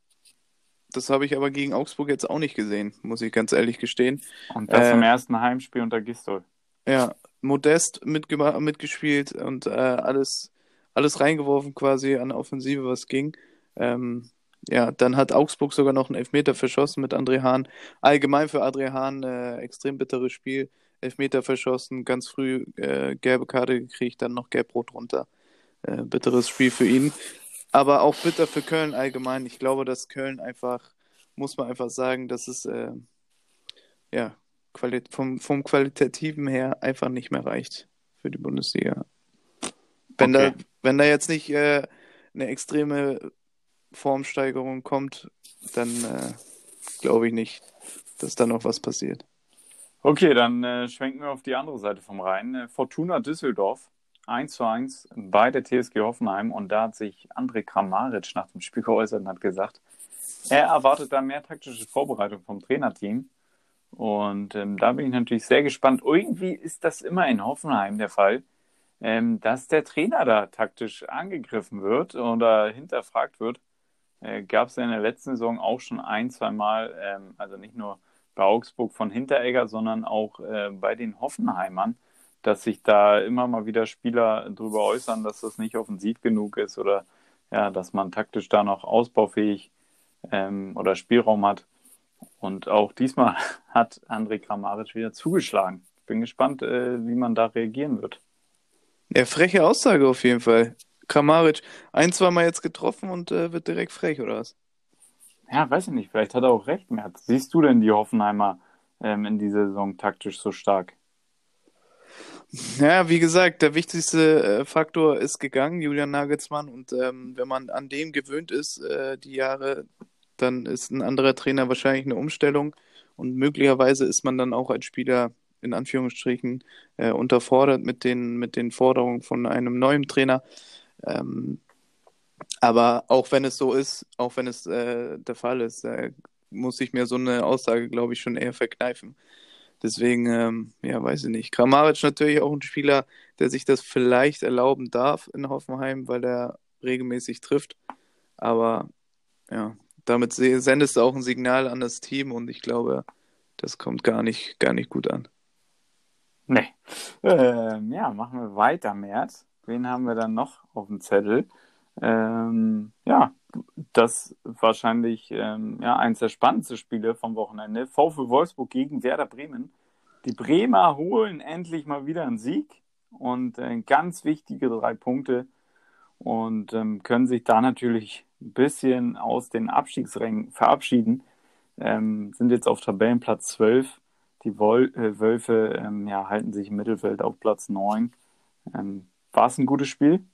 das habe ich aber gegen Augsburg jetzt auch nicht gesehen, muss ich ganz ehrlich gestehen. Und das äh, im ersten Heimspiel unter Gistol. Ja, modest mitgespielt und äh, alles, alles reingeworfen quasi an Offensive, was ging. Ähm, ja, dann hat Augsburg sogar noch einen Elfmeter verschossen mit André Hahn. Allgemein für André Hahn äh, extrem bitteres Spiel. Elfmeter verschossen, ganz früh äh, gelbe Karte gekriegt, dann noch gelb-rot runter. Äh, bitteres Spiel für ihn. Aber auch bitter für Köln allgemein. Ich glaube, dass Köln einfach, muss man einfach sagen, dass es äh, ja, Quali vom, vom Qualitativen her einfach nicht mehr reicht für die Bundesliga. Wenn, okay. da, wenn da jetzt nicht äh, eine extreme Formsteigerung kommt, dann äh, glaube ich nicht, dass da noch was passiert. Okay, dann äh, schwenken wir auf die andere Seite vom Rhein. Äh, Fortuna Düsseldorf 1 zu 1 bei der TSG Hoffenheim und da hat sich André Kramaric nach dem Spiel geäußert und hat gesagt, er erwartet da mehr taktische Vorbereitung vom Trainerteam und ähm, da bin ich natürlich sehr gespannt. Irgendwie ist das immer in Hoffenheim der Fall, ähm, dass der Trainer da taktisch angegriffen wird oder hinterfragt wird. Äh, Gab es ja in der letzten Saison auch schon ein, zwei Mal, ähm, also nicht nur bei Augsburg von Hinteregger, sondern auch äh, bei den Hoffenheimern, dass sich da immer mal wieder Spieler darüber äußern, dass das nicht offensiv genug ist oder ja, dass man taktisch da noch ausbaufähig ähm, oder Spielraum hat. Und auch diesmal hat André Kramaric wieder zugeschlagen. Ich bin gespannt, äh, wie man da reagieren wird. Ja, freche Aussage auf jeden Fall. Kramaric, ein, zwei Mal jetzt getroffen und äh, wird direkt frech, oder was? Ja, weiß ich nicht. Vielleicht hat er auch recht, Merz. Siehst du denn die Hoffenheimer ähm, in dieser Saison taktisch so stark? Ja, wie gesagt, der wichtigste äh, Faktor ist gegangen, Julian Nagelsmann. Und ähm, wenn man an dem gewöhnt ist, äh, die Jahre dann ist ein anderer Trainer wahrscheinlich eine Umstellung und möglicherweise ist man dann auch als Spieler in Anführungsstrichen äh, unterfordert mit den, mit den Forderungen von einem neuen Trainer. Ähm, aber auch wenn es so ist, auch wenn es äh, der Fall ist, äh, muss ich mir so eine Aussage, glaube ich, schon eher verkneifen. Deswegen, ähm, ja, weiß ich nicht. Kramaric natürlich auch ein Spieler, der sich das vielleicht erlauben darf in Hoffenheim, weil er regelmäßig trifft. Aber ja, damit sendest du auch ein Signal an das Team und ich glaube, das kommt gar nicht, gar nicht gut an. Nee. Ähm, ja, machen wir weiter, März. Wen haben wir dann noch auf dem Zettel? Ähm, ja, das wahrscheinlich ähm, ja, eins der spannendsten Spiele vom Wochenende. VfL Wolfsburg gegen Werder Bremen. Die Bremer holen endlich mal wieder einen Sieg und äh, ganz wichtige drei Punkte und ähm, können sich da natürlich ein bisschen aus den Abstiegsrängen verabschieden. Ähm, sind jetzt auf Tabellenplatz 12. Die Wol äh, Wölfe ähm, ja, halten sich im Mittelfeld auf Platz 9. Ähm, War es ein gutes Spiel?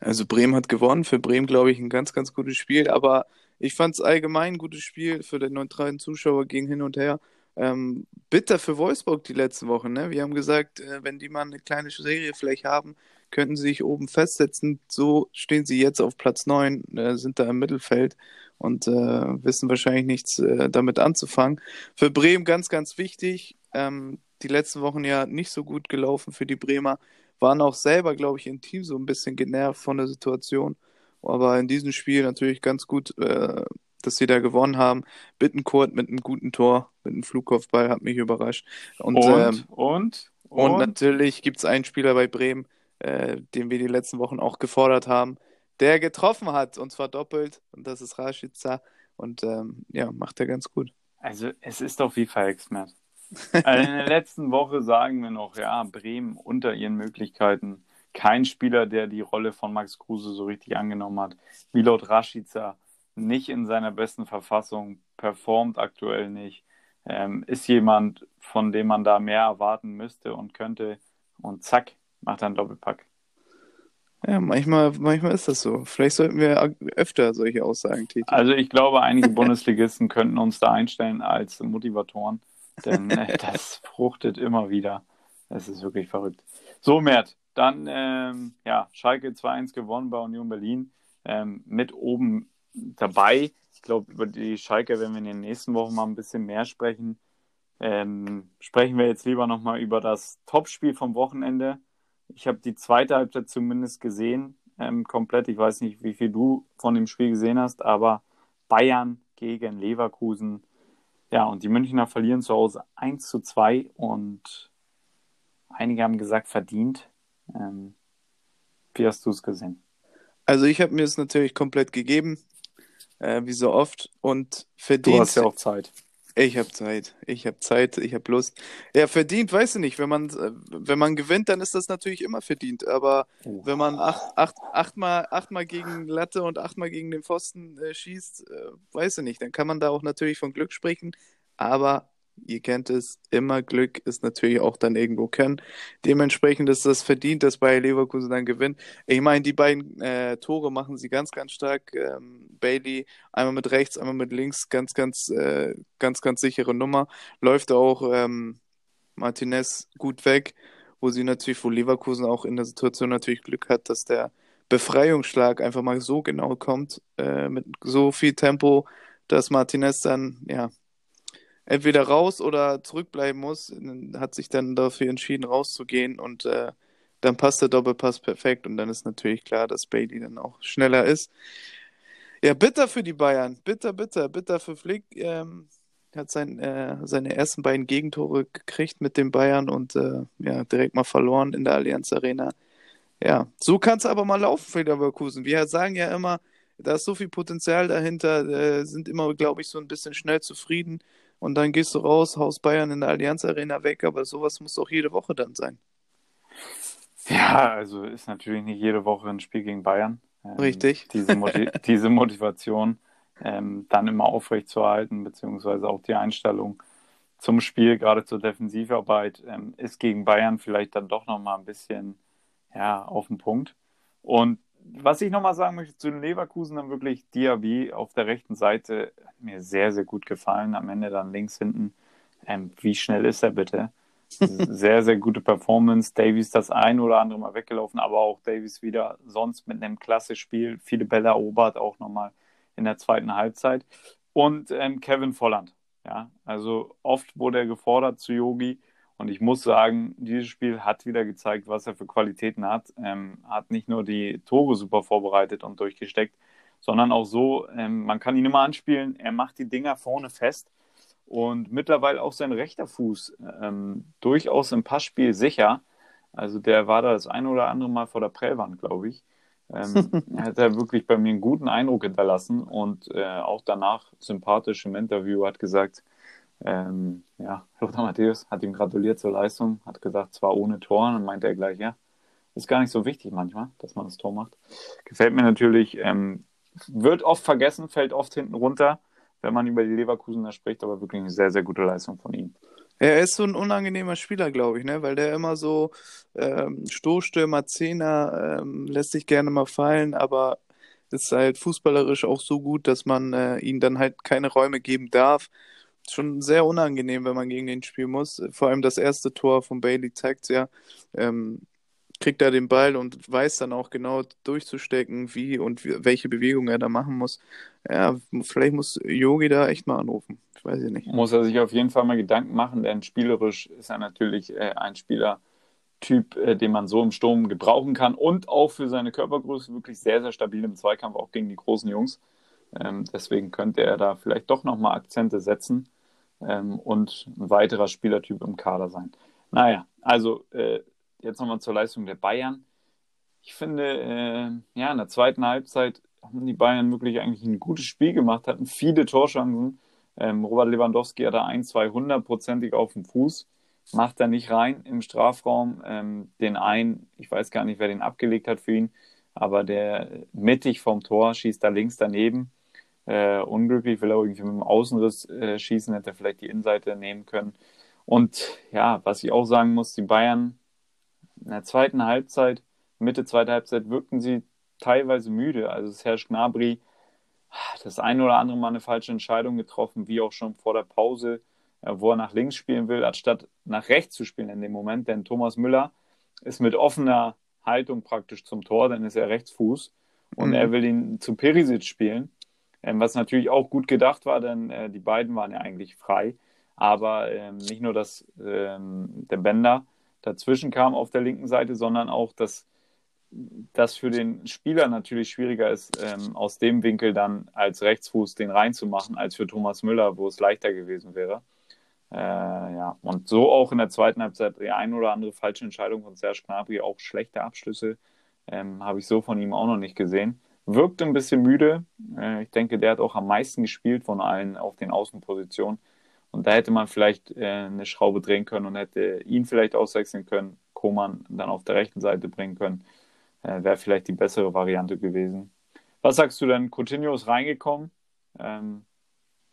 Also Bremen hat gewonnen. Für Bremen, glaube ich, ein ganz, ganz gutes Spiel. Aber ich fand es allgemein ein gutes Spiel. Für den neutralen Zuschauer ging hin und her. Ähm, bitter für Wolfsburg die letzten Wochen. Ne? Wir haben gesagt, äh, wenn die mal eine kleine Serie vielleicht haben, könnten sie sich oben festsetzen. So stehen sie jetzt auf Platz 9, äh, sind da im Mittelfeld und äh, wissen wahrscheinlich nichts äh, damit anzufangen. Für Bremen ganz, ganz wichtig. Ähm, die letzten Wochen ja nicht so gut gelaufen für die Bremer waren auch selber, glaube ich, im Team so ein bisschen genervt von der Situation. Aber in diesem Spiel natürlich ganz gut, äh, dass sie da gewonnen haben. Bittenkurt mit einem guten Tor, mit einem Flugkopfball, hat mich überrascht. Und, und, ähm, und, und, und, natürlich gibt es einen Spieler bei Bremen, äh, den wir die letzten Wochen auch gefordert haben, der getroffen hat, und zwar doppelt. Und das ist Rashica. Und ähm, ja, macht er ganz gut. Also es ist doch wie verhexmet. Also in der letzten Woche sagen wir noch, ja, Bremen unter ihren Möglichkeiten. Kein Spieler, der die Rolle von Max Kruse so richtig angenommen hat. Milot Rashica nicht in seiner besten Verfassung, performt aktuell nicht. Ähm, ist jemand, von dem man da mehr erwarten müsste und könnte. Und zack, macht er einen Doppelpack. Ja, manchmal, manchmal ist das so. Vielleicht sollten wir öfter solche Aussagen tätigen. Also ich glaube, einige Bundesligisten könnten uns da einstellen als Motivatoren. Denn äh, das fruchtet immer wieder. Es ist wirklich verrückt. So, Mert, dann ähm, ja, Schalke 2-1 gewonnen bei Union Berlin. Ähm, mit oben dabei. Ich glaube, über die Schalke werden wir in den nächsten Wochen mal ein bisschen mehr sprechen. Ähm, sprechen wir jetzt lieber nochmal über das Topspiel vom Wochenende. Ich habe die zweite Halbzeit zumindest gesehen, ähm, komplett. Ich weiß nicht, wie viel du von dem Spiel gesehen hast, aber Bayern gegen Leverkusen ja, und die Münchner verlieren zu Hause 1 zu 2 und einige haben gesagt, verdient. Ähm, wie hast du es gesehen? Also ich habe mir es natürlich komplett gegeben, äh, wie so oft, und verdient. Du hast ja auch Zeit. Ich habe Zeit, ich habe Zeit, ich habe Lust. Ja, verdient, weiß ich nicht. Wenn man, äh, wenn man gewinnt, dann ist das natürlich immer verdient. Aber oh. wenn man acht, acht, achtmal, achtmal gegen Latte und achtmal gegen den Pfosten äh, schießt, äh, weiß ich nicht. Dann kann man da auch natürlich von Glück sprechen. Aber ihr kennt es, immer Glück ist natürlich auch dann irgendwo Können. Dementsprechend ist das verdient, dass Bayer Leverkusen dann gewinnt. Ich meine, die beiden äh, Tore machen sie ganz, ganz stark. Ähm, Bailey einmal mit rechts, einmal mit links, ganz, ganz, äh, ganz, ganz sichere Nummer. Läuft auch ähm, Martinez gut weg, wo sie natürlich, wo Leverkusen auch in der Situation natürlich Glück hat, dass der Befreiungsschlag einfach mal so genau kommt, äh, mit so viel Tempo, dass Martinez dann, ja, entweder raus oder zurückbleiben muss, hat sich dann dafür entschieden, rauszugehen und äh, dann passt der Doppelpass perfekt und dann ist natürlich klar, dass Bailey dann auch schneller ist. Ja, bitter für die Bayern. Bitter, bitter, bitter für Flick. Ähm, hat sein, äh, seine ersten beiden Gegentore gekriegt mit den Bayern und äh, ja, direkt mal verloren in der Allianz Arena. Ja, so kann es aber mal laufen für Leverkusen. Wir sagen ja immer, da ist so viel Potenzial dahinter, äh, sind immer, glaube ich, so ein bisschen schnell zufrieden und dann gehst du raus, haust Bayern in der Allianz Arena weg, aber sowas muss doch jede Woche dann sein. Ja, also ist natürlich nicht jede Woche ein Spiel gegen Bayern. Ähm, Richtig. Diese, Motiv diese Motivation ähm, dann immer aufrechtzuerhalten, beziehungsweise auch die Einstellung zum Spiel, gerade zur Defensivarbeit, ähm, ist gegen Bayern vielleicht dann doch nochmal ein bisschen ja, auf den Punkt. Und was ich nochmal sagen möchte zu den Leverkusen, dann wirklich Diaby auf der rechten Seite hat mir sehr, sehr gut gefallen. Am Ende dann links hinten. Ähm, wie schnell ist er bitte? sehr, sehr gute Performance. Davies das ein oder andere Mal weggelaufen, aber auch Davies wieder sonst mit einem klasse Spiel. Viele Bälle erobert, auch nochmal in der zweiten Halbzeit. Und ähm, Kevin Volland. Ja, also oft wurde er gefordert zu Yogi. Und ich muss sagen, dieses Spiel hat wieder gezeigt, was er für Qualitäten hat. Ähm, hat nicht nur die Tore super vorbereitet und durchgesteckt, sondern auch so, ähm, man kann ihn immer anspielen, er macht die Dinger vorne fest und mittlerweile auch sein rechter Fuß ähm, durchaus im Passspiel sicher. Also der war da das ein oder andere Mal vor der Prellwand, glaube ich. Ähm, hat er wirklich bei mir einen guten Eindruck hinterlassen und äh, auch danach sympathisch im Interview hat gesagt, ähm, ja, Lothar Matthäus hat ihm gratuliert zur Leistung, hat gesagt, zwar ohne Tor, dann meinte er gleich, ja, ist gar nicht so wichtig manchmal, dass man das Tor macht. Gefällt mir natürlich, ähm, wird oft vergessen, fällt oft hinten runter, wenn man über die Leverkusener spricht, aber wirklich eine sehr, sehr gute Leistung von ihm. Er ist so ein unangenehmer Spieler, glaube ich, ne? weil der immer so ähm, Stoßstürmer, Zehner, ähm, lässt sich gerne mal fallen, aber ist halt fußballerisch auch so gut, dass man äh, ihm dann halt keine Räume geben darf schon sehr unangenehm, wenn man gegen den spielen muss. Vor allem das erste Tor von Bailey zeigt ja. Ähm, kriegt er den Ball und weiß dann auch genau durchzustecken, wie und welche Bewegung er da machen muss. Ja, vielleicht muss Yogi da echt mal anrufen. Ich weiß nicht. Muss er sich auf jeden Fall mal Gedanken machen, denn spielerisch ist er natürlich äh, ein Spielertyp, äh, den man so im Sturm gebrauchen kann und auch für seine Körpergröße wirklich sehr, sehr stabil im Zweikampf, auch gegen die großen Jungs. Ähm, deswegen könnte er da vielleicht doch nochmal Akzente setzen ähm, und ein weiterer Spielertyp im Kader sein. Naja, also äh, jetzt nochmal zur Leistung der Bayern. Ich finde, äh, ja, in der zweiten Halbzeit haben die Bayern wirklich eigentlich ein gutes Spiel gemacht, hatten viele Torchancen. Ähm, Robert Lewandowski hat da ein, zwei hundertprozentig auf dem Fuß, macht da nicht rein im Strafraum. Ähm, den einen, ich weiß gar nicht, wer den abgelegt hat für ihn, aber der mittig vom Tor schießt da links daneben äh, unglücklich, will er irgendwie mit dem Außenriss äh, schießen, hätte er vielleicht die Innenseite nehmen können. Und ja, was ich auch sagen muss, die Bayern in der zweiten Halbzeit, Mitte zweiter Halbzeit, wirkten sie teilweise müde. Also Serge Gnabry das eine oder andere Mal eine falsche Entscheidung getroffen, wie auch schon vor der Pause, äh, wo er nach links spielen will, anstatt nach rechts zu spielen in dem Moment. Denn Thomas Müller ist mit offener Haltung praktisch zum Tor, dann ist er Rechtsfuß und mhm. er will ihn zu Perisic spielen. Ähm, was natürlich auch gut gedacht war, denn äh, die beiden waren ja eigentlich frei. Aber ähm, nicht nur, dass ähm, der Bender dazwischen kam auf der linken Seite, sondern auch, dass das für den Spieler natürlich schwieriger ist, ähm, aus dem Winkel dann als Rechtsfuß den reinzumachen, als für Thomas Müller, wo es leichter gewesen wäre. Äh, ja, und so auch in der zweiten Halbzeit die ein oder andere falsche Entscheidung von Serge Gnabry, auch schlechte Abschlüsse, ähm, habe ich so von ihm auch noch nicht gesehen wirkt ein bisschen müde. Äh, ich denke, der hat auch am meisten gespielt von allen auf den Außenpositionen. Und da hätte man vielleicht äh, eine Schraube drehen können und hätte ihn vielleicht auswechseln können, Koman dann auf der rechten Seite bringen können. Äh, Wäre vielleicht die bessere Variante gewesen. Was sagst du denn? Coutinho ist reingekommen. Ähm,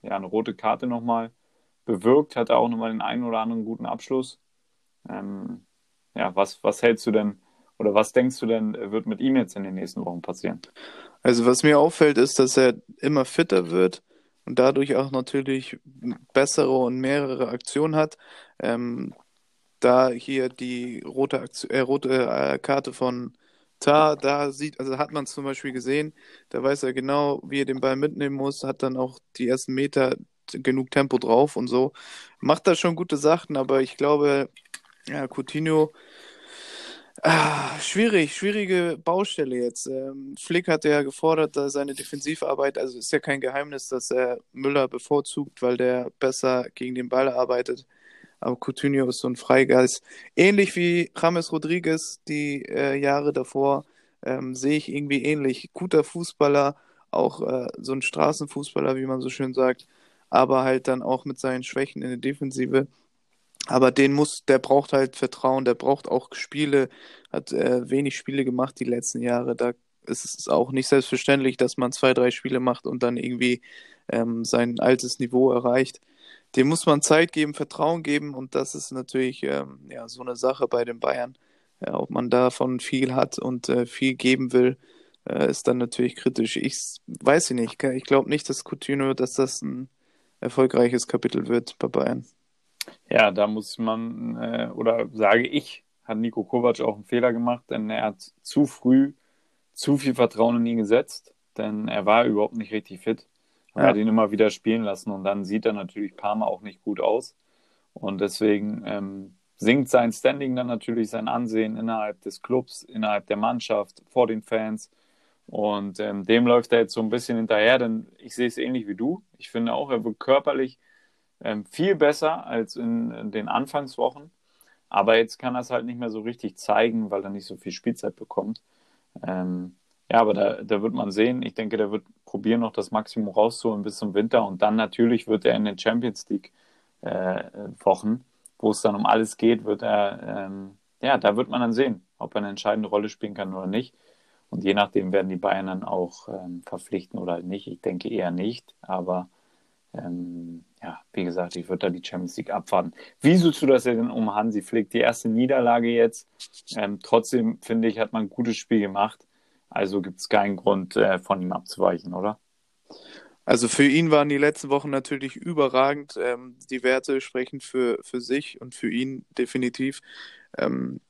ja, eine rote Karte nochmal bewirkt, hatte auch nochmal den einen oder anderen guten Abschluss. Ähm, ja, was, was hältst du denn oder was denkst du denn, wird mit ihm jetzt in den nächsten Wochen passieren? Also was mir auffällt, ist, dass er immer fitter wird und dadurch auch natürlich bessere und mehrere Aktionen hat. Ähm, da hier die rote, Aktion, äh, rote äh, Karte von Tar, da sieht, also hat man es zum Beispiel gesehen, da weiß er genau, wie er den Ball mitnehmen muss, hat dann auch die ersten Meter genug Tempo drauf und so. Macht da schon gute Sachen, aber ich glaube, ja, Coutinho Ah, schwierig, schwierige Baustelle jetzt. Ähm, Flick hat ja gefordert, dass seine Defensivarbeit, also ist ja kein Geheimnis, dass er Müller bevorzugt, weil der besser gegen den Ball arbeitet. Aber Coutinho ist so ein Freigeist. Ähnlich wie James Rodriguez die äh, Jahre davor, ähm, sehe ich irgendwie ähnlich. Guter Fußballer, auch äh, so ein Straßenfußballer, wie man so schön sagt, aber halt dann auch mit seinen Schwächen in der Defensive. Aber den muss, der braucht halt Vertrauen, der braucht auch Spiele, hat äh, wenig Spiele gemacht die letzten Jahre. Da ist es auch nicht selbstverständlich, dass man zwei, drei Spiele macht und dann irgendwie ähm, sein altes Niveau erreicht. Dem muss man Zeit geben, Vertrauen geben und das ist natürlich ähm, ja, so eine Sache bei den Bayern. Ja, ob man davon viel hat und äh, viel geben will, äh, ist dann natürlich kritisch. Ich weiß nicht, ich glaube nicht, dass Coutinho, dass das ein erfolgreiches Kapitel wird bei Bayern. Ja, da muss man, äh, oder sage ich, hat Nico Kovac auch einen Fehler gemacht, denn er hat zu früh zu viel Vertrauen in ihn gesetzt, denn er war überhaupt nicht richtig fit. Er hat ihn immer wieder spielen lassen und dann sieht er natürlich Parma auch nicht gut aus. Und deswegen ähm, sinkt sein Standing dann natürlich sein Ansehen innerhalb des Clubs, innerhalb der Mannschaft, vor den Fans. Und ähm, dem läuft er jetzt so ein bisschen hinterher, denn ich sehe es ähnlich wie du. Ich finde auch, er wird körperlich ähm, viel besser als in, den Anfangswochen. Aber jetzt kann er es halt nicht mehr so richtig zeigen, weil er nicht so viel Spielzeit bekommt. Ähm, ja, aber da, da wird man sehen. Ich denke, der wird probieren, noch das Maximum rauszuholen bis zum Winter. Und dann natürlich wird er in den Champions League äh, wo es dann um alles geht, wird er, ähm, ja, da wird man dann sehen, ob er eine entscheidende Rolle spielen kann oder nicht. Und je nachdem werden die Bayern dann auch ähm, verpflichten oder nicht. Ich denke eher nicht, aber ähm, ja, wie gesagt, ich würde da die Champions League abwarten. Wie siehst du das denn um Hansi Flick? Die erste Niederlage jetzt. Ähm, trotzdem finde ich, hat man ein gutes Spiel gemacht. Also gibt es keinen Grund, äh, von ihm abzuweichen, oder? Also für ihn waren die letzten Wochen natürlich überragend. Ähm, die Werte sprechen für, für sich und für ihn definitiv. Ähm,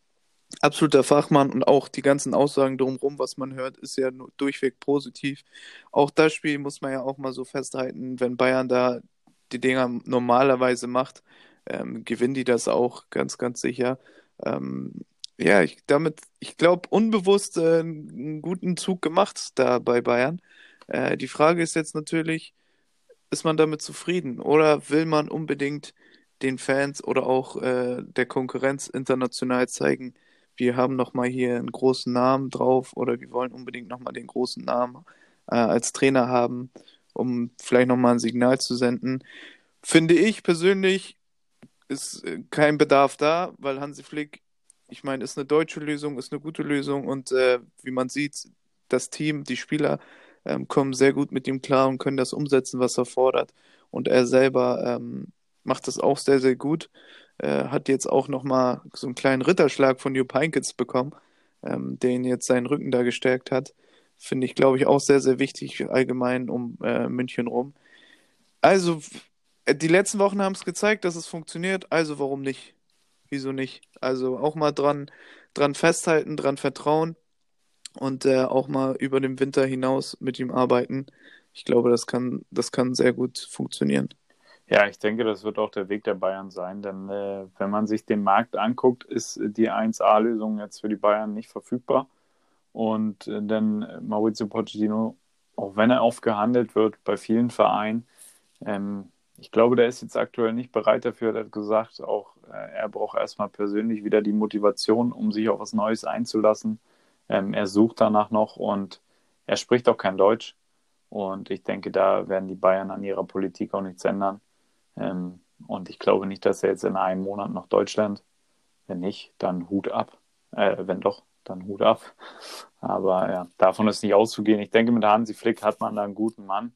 absoluter Fachmann und auch die ganzen Aussagen drumherum, was man hört, ist ja durchweg positiv. Auch das Spiel muss man ja auch mal so festhalten, wenn Bayern da die Dinger normalerweise macht, ähm, gewinnen die das auch ganz, ganz sicher. Ähm, ja, ich, damit, ich glaube, unbewusst äh, einen guten Zug gemacht da bei Bayern. Äh, die Frage ist jetzt natürlich, ist man damit zufrieden oder will man unbedingt den Fans oder auch äh, der Konkurrenz international zeigen, wir haben nochmal hier einen großen Namen drauf oder wir wollen unbedingt nochmal den großen Namen äh, als Trainer haben, um vielleicht nochmal ein Signal zu senden. Finde ich persönlich, ist äh, kein Bedarf da, weil Hansi Flick, ich meine, ist eine deutsche Lösung, ist eine gute Lösung und äh, wie man sieht, das Team, die Spieler ähm, kommen sehr gut mit ihm klar und können das umsetzen, was er fordert. Und er selber ähm, macht das auch sehr, sehr gut. Äh, hat jetzt auch nochmal so einen kleinen Ritterschlag von Jupp Heynckes bekommen, ähm, der ihn jetzt seinen Rücken da gestärkt hat. Finde ich, glaube ich, auch sehr, sehr wichtig allgemein um äh, München rum. Also, äh, die letzten Wochen haben es gezeigt, dass es funktioniert, also warum nicht? Wieso nicht? Also auch mal dran, dran festhalten, dran vertrauen und äh, auch mal über den Winter hinaus mit ihm arbeiten. Ich glaube, das kann, das kann sehr gut funktionieren. Ja, ich denke, das wird auch der Weg der Bayern sein, denn äh, wenn man sich den Markt anguckt, ist die 1A-Lösung jetzt für die Bayern nicht verfügbar. Und äh, denn Maurizio Pochettino, auch wenn er oft gehandelt wird bei vielen Vereinen, ähm, ich glaube, der ist jetzt aktuell nicht bereit dafür. Er hat gesagt, auch äh, er braucht erstmal persönlich wieder die Motivation, um sich auf was Neues einzulassen. Ähm, er sucht danach noch und er spricht auch kein Deutsch. Und ich denke, da werden die Bayern an ihrer Politik auch nichts ändern. Ähm, und ich glaube nicht, dass er jetzt in einem Monat nach Deutschland, wenn nicht, dann Hut ab. Äh, wenn doch, dann Hut ab. Aber ja, davon ist nicht auszugehen. Ich denke, mit Hansi Flick hat man da einen guten Mann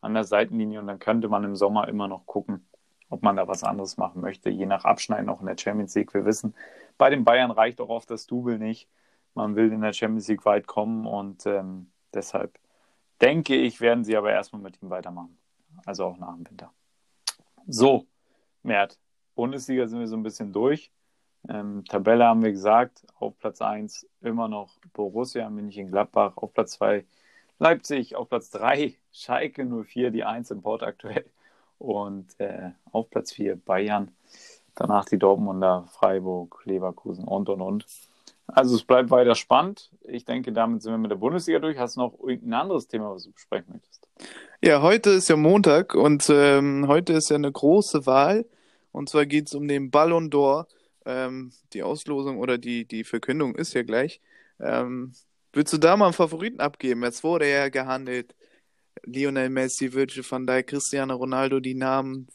an der Seitenlinie und dann könnte man im Sommer immer noch gucken, ob man da was anderes machen möchte, je nach Abschneiden auch in der Champions League. Wir wissen, bei den Bayern reicht auch oft das Double nicht. Man will in der Champions League weit kommen und ähm, deshalb denke ich, werden sie aber erstmal mit ihm weitermachen. Also auch nach dem Winter. So, Mert, Bundesliga sind wir so ein bisschen durch. Ähm, Tabelle haben wir gesagt, auf Platz 1 immer noch Borussia München-Gladbach, auf Platz 2 Leipzig, auf Platz 3 Schalke 04, die 1 im Port aktuell und äh, auf Platz 4 Bayern, danach die Dortmunder, Freiburg, Leverkusen und und und. Also es bleibt weiter spannend. Ich denke, damit sind wir mit der Bundesliga durch. Hast du noch irgendein anderes Thema, was du besprechen möchtest? Ja, heute ist ja Montag und ähm, heute ist ja eine große Wahl. Und zwar geht es um den Ballon d'Or. Ähm, die Auslosung oder die, die Verkündung ist ja gleich. Ähm, willst du da mal einen Favoriten abgeben? Jetzt wurde ja gehandelt. Lionel Messi, Virgil van Dijk, Cristiano Ronaldo, die Namen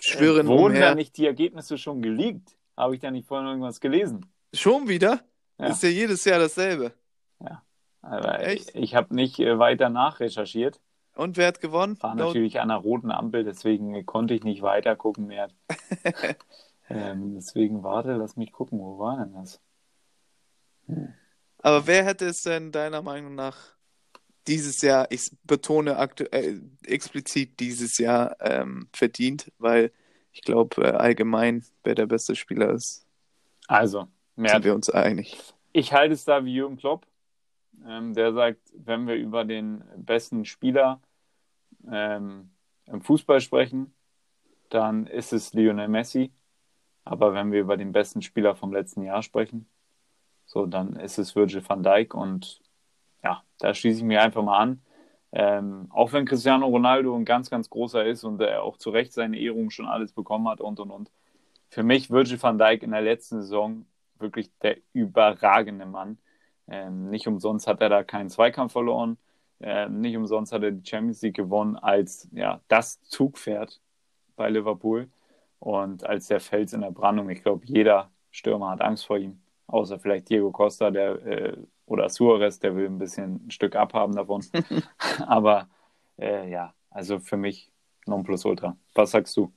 schwören äh, Wurden umher. da nicht die Ergebnisse schon geleakt? Habe ich da nicht vorhin irgendwas gelesen? Schon wieder? Ja. Ist ja jedes Jahr dasselbe. Ja. Aber Echt? ich, ich habe nicht äh, weiter nachrecherchiert. Und wer hat gewonnen? War natürlich an der roten Ampel, deswegen konnte ich nicht weiter gucken mehr. ähm, deswegen warte, lass mich gucken, wo war denn das? Hm. Aber wer hätte es denn deiner Meinung nach dieses Jahr, ich betone äh, explizit dieses Jahr ähm, verdient, weil ich glaube äh, allgemein, wer der beste Spieler ist. Also, mehr sind wir uns einig. Ich halte es da wie Jürgen Klopp. Ähm, der sagt, wenn wir über den besten Spieler ähm, im Fußball sprechen, dann ist es Lionel Messi. Aber wenn wir über den besten Spieler vom letzten Jahr sprechen, so, dann ist es Virgil van Dijk und ja, da schließe ich mir einfach mal an. Ähm, auch wenn Cristiano Ronaldo ein ganz, ganz großer ist und er auch zu Recht seine Ehrung schon alles bekommen hat und und und. Für mich Virgil van Dijk in der letzten Saison wirklich der überragende Mann. Ähm, nicht umsonst hat er da keinen Zweikampf verloren. Ähm, nicht umsonst hat er die Champions League gewonnen als ja, das Zugpferd bei Liverpool und als der Fels in der Brandung. Ich glaube, jeder Stürmer hat Angst vor ihm, außer vielleicht Diego Costa der, äh, oder Suarez, der will ein bisschen ein Stück abhaben davon. Aber äh, ja, also für mich Nonplusultra. Was sagst du?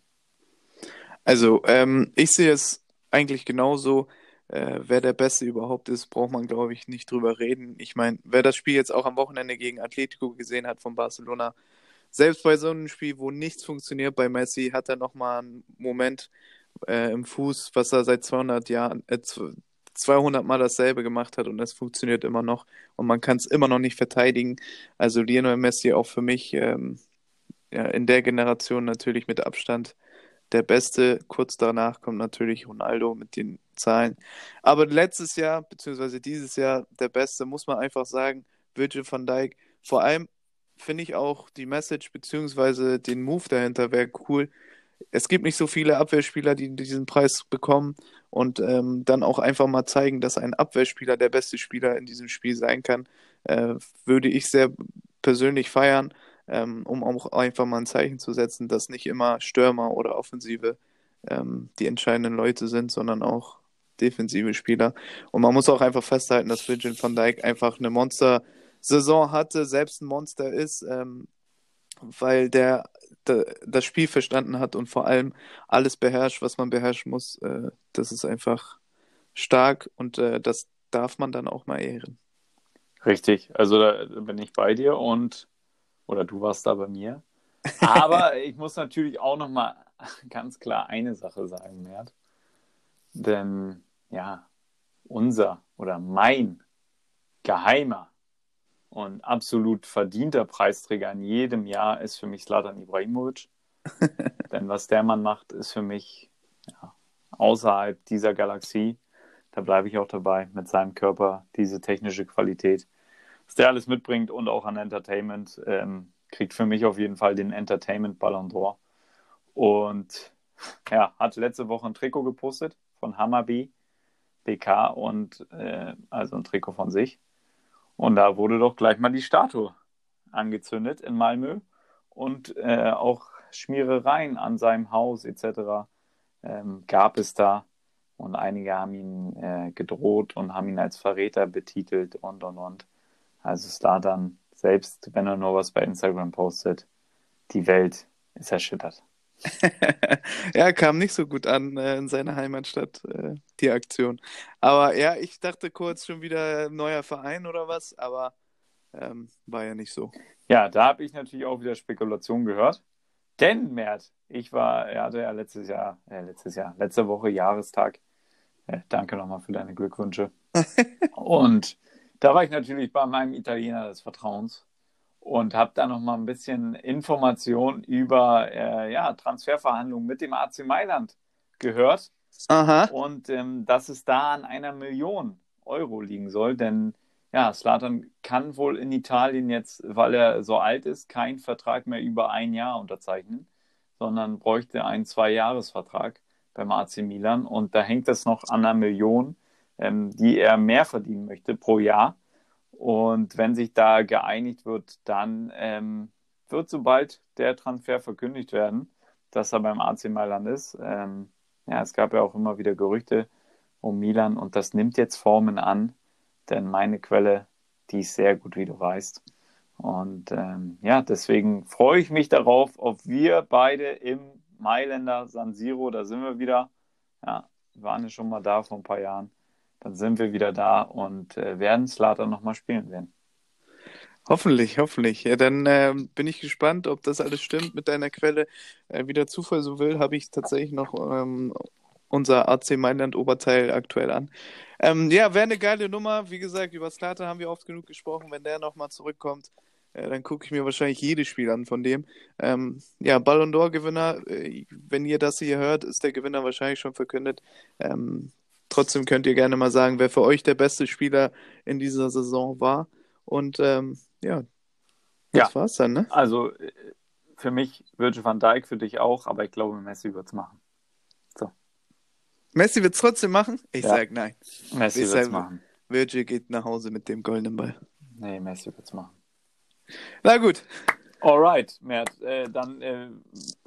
Also, ähm, ich sehe es eigentlich genauso. Äh, wer der Beste überhaupt ist, braucht man, glaube ich, nicht drüber reden. Ich meine, wer das Spiel jetzt auch am Wochenende gegen Atletico gesehen hat von Barcelona, selbst bei so einem Spiel, wo nichts funktioniert bei Messi, hat er nochmal einen Moment äh, im Fuß, was er seit 200 Jahren, äh, 200 Mal dasselbe gemacht hat und es funktioniert immer noch und man kann es immer noch nicht verteidigen. Also Lionel Messi auch für mich ähm, ja, in der Generation natürlich mit Abstand der Beste. Kurz danach kommt natürlich Ronaldo mit den Zahlen. Aber letztes Jahr, beziehungsweise dieses Jahr, der Beste, muss man einfach sagen, Virgil van Dijk. Vor allem finde ich auch die Message beziehungsweise den Move dahinter wäre cool. Es gibt nicht so viele Abwehrspieler, die diesen Preis bekommen und ähm, dann auch einfach mal zeigen, dass ein Abwehrspieler der beste Spieler in diesem Spiel sein kann, äh, würde ich sehr persönlich feiern, ähm, um auch einfach mal ein Zeichen zu setzen, dass nicht immer Stürmer oder Offensive ähm, die entscheidenden Leute sind, sondern auch defensive Spieler. Und man muss auch einfach festhalten, dass Virgil van Dijk einfach eine Monster- Saison hatte, selbst ein Monster ist, ähm, weil der, der, das Spiel verstanden hat und vor allem alles beherrscht, was man beherrschen muss. Äh, das ist einfach stark und äh, das darf man dann auch mal ehren. Richtig, also da bin ich bei dir und oder du warst da bei mir. Aber ich muss natürlich auch noch mal ganz klar eine Sache sagen, Mert. Denn ja, unser oder mein geheimer und absolut verdienter Preisträger in jedem Jahr ist für mich Slatan Ibrahimovic. Denn was der Mann macht, ist für mich ja, außerhalb dieser Galaxie. Da bleibe ich auch dabei mit seinem Körper, diese technische Qualität. Was der alles mitbringt und auch an Entertainment, ähm, kriegt für mich auf jeden Fall den Entertainment Ballon d'Or. Und ja, hat letzte Woche ein Trikot gepostet von Hammerby BK und äh, also ein Trikot von sich. Und da wurde doch gleich mal die Statue angezündet in Malmö und äh, auch Schmierereien an seinem Haus etc. Ähm, gab es da. Und einige haben ihn äh, gedroht und haben ihn als Verräter betitelt und und und. Also es da dann, selbst wenn er nur was bei Instagram postet, die Welt ist erschüttert. ja, kam nicht so gut an äh, in seiner Heimatstadt, äh, die Aktion. Aber ja, ich dachte kurz schon wieder neuer Verein oder was, aber ähm, war ja nicht so. Ja, da habe ich natürlich auch wieder Spekulationen gehört. Denn, Mert, ich war, er hatte ja letztes Jahr, äh, letztes Jahr, letzte Woche Jahrestag. Äh, danke nochmal für deine Glückwünsche. Und da war ich natürlich bei meinem Italiener des Vertrauens und habe da noch mal ein bisschen Information über äh, ja, Transferverhandlungen mit dem AC Mailand gehört. Aha. Und ähm, dass es da an einer Million Euro liegen soll, denn ja, Slatan kann wohl in Italien jetzt, weil er so alt ist, keinen Vertrag mehr über ein Jahr unterzeichnen, sondern bräuchte einen Zwei-Jahres-Vertrag beim AC Milan. Und da hängt es noch an einer Million, ähm, die er mehr verdienen möchte pro Jahr. Und wenn sich da geeinigt wird, dann ähm, wird sobald der Transfer verkündigt werden, dass er beim AC Mailand ist. Ähm, ja, es gab ja auch immer wieder Gerüchte um Milan und das nimmt jetzt Formen an, denn meine Quelle, die ist sehr gut, wie du weißt. Und ähm, ja, deswegen freue ich mich darauf, ob wir beide im Mailänder San Siro, da sind wir wieder. Ja, waren ja schon mal da vor ein paar Jahren dann sind wir wieder da und äh, werden Slater nochmal spielen werden. Hoffentlich, hoffentlich. Ja, dann äh, bin ich gespannt, ob das alles stimmt mit deiner Quelle. Äh, wie der Zufall so will, habe ich tatsächlich noch ähm, unser AC Mailand Oberteil aktuell an. Ähm, ja, wäre eine geile Nummer. Wie gesagt, über Slater haben wir oft genug gesprochen. Wenn der nochmal zurückkommt, äh, dann gucke ich mir wahrscheinlich jedes Spiel an von dem. Ähm, ja, Ballon d'Or-Gewinner, äh, wenn ihr das hier hört, ist der Gewinner wahrscheinlich schon verkündet. Ähm, trotzdem könnt ihr gerne mal sagen, wer für euch der beste Spieler in dieser Saison war. Und ähm, ja, das Ja. war's dann, ne? Also für mich Virgil van Dijk, für dich auch, aber ich glaube, Messi wird es machen. Messi wird es trotzdem machen? Ich Ja. sag nein. Messi Ich wird es sag- machen. Virgil geht nach Hause mit dem goldenen Ball. Nee, Messi wird es machen. Na gut. Alright, Mert, äh, dann äh,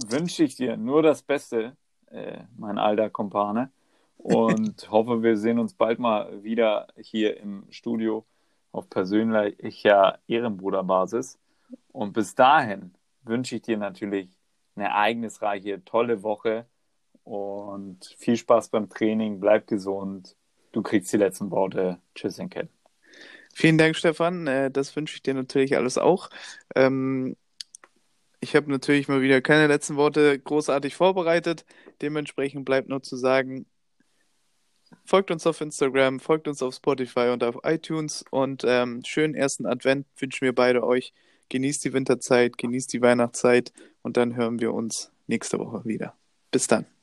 wünsche ich dir nur das Beste, äh, mein alter Kumpane. Und hoffe, wir sehen uns bald mal wieder hier im Studio auf persönlicher Ehrenbruderbasis. Und bis dahin wünsche ich dir natürlich eine ereignisreiche, tolle Woche und viel Spaß beim Training. Bleib gesund. Du kriegst die letzten Worte. Tschüss, Enkel. Vielen Dank, Stefan. Äh, Das wünsche ich dir natürlich alles auch. Ähm, Ich habe natürlich mal wieder keine letzten Worte großartig vorbereitet. Dementsprechend bleibt nur zu sagen, folgt uns auf Instagram, folgt uns auf Spotify und auf iTunes und ähm, schönen ersten Advent wünschen wir beide euch. Genießt die Winterzeit, genießt die Weihnachtszeit und dann hören wir uns nächste Woche wieder. Bis dann.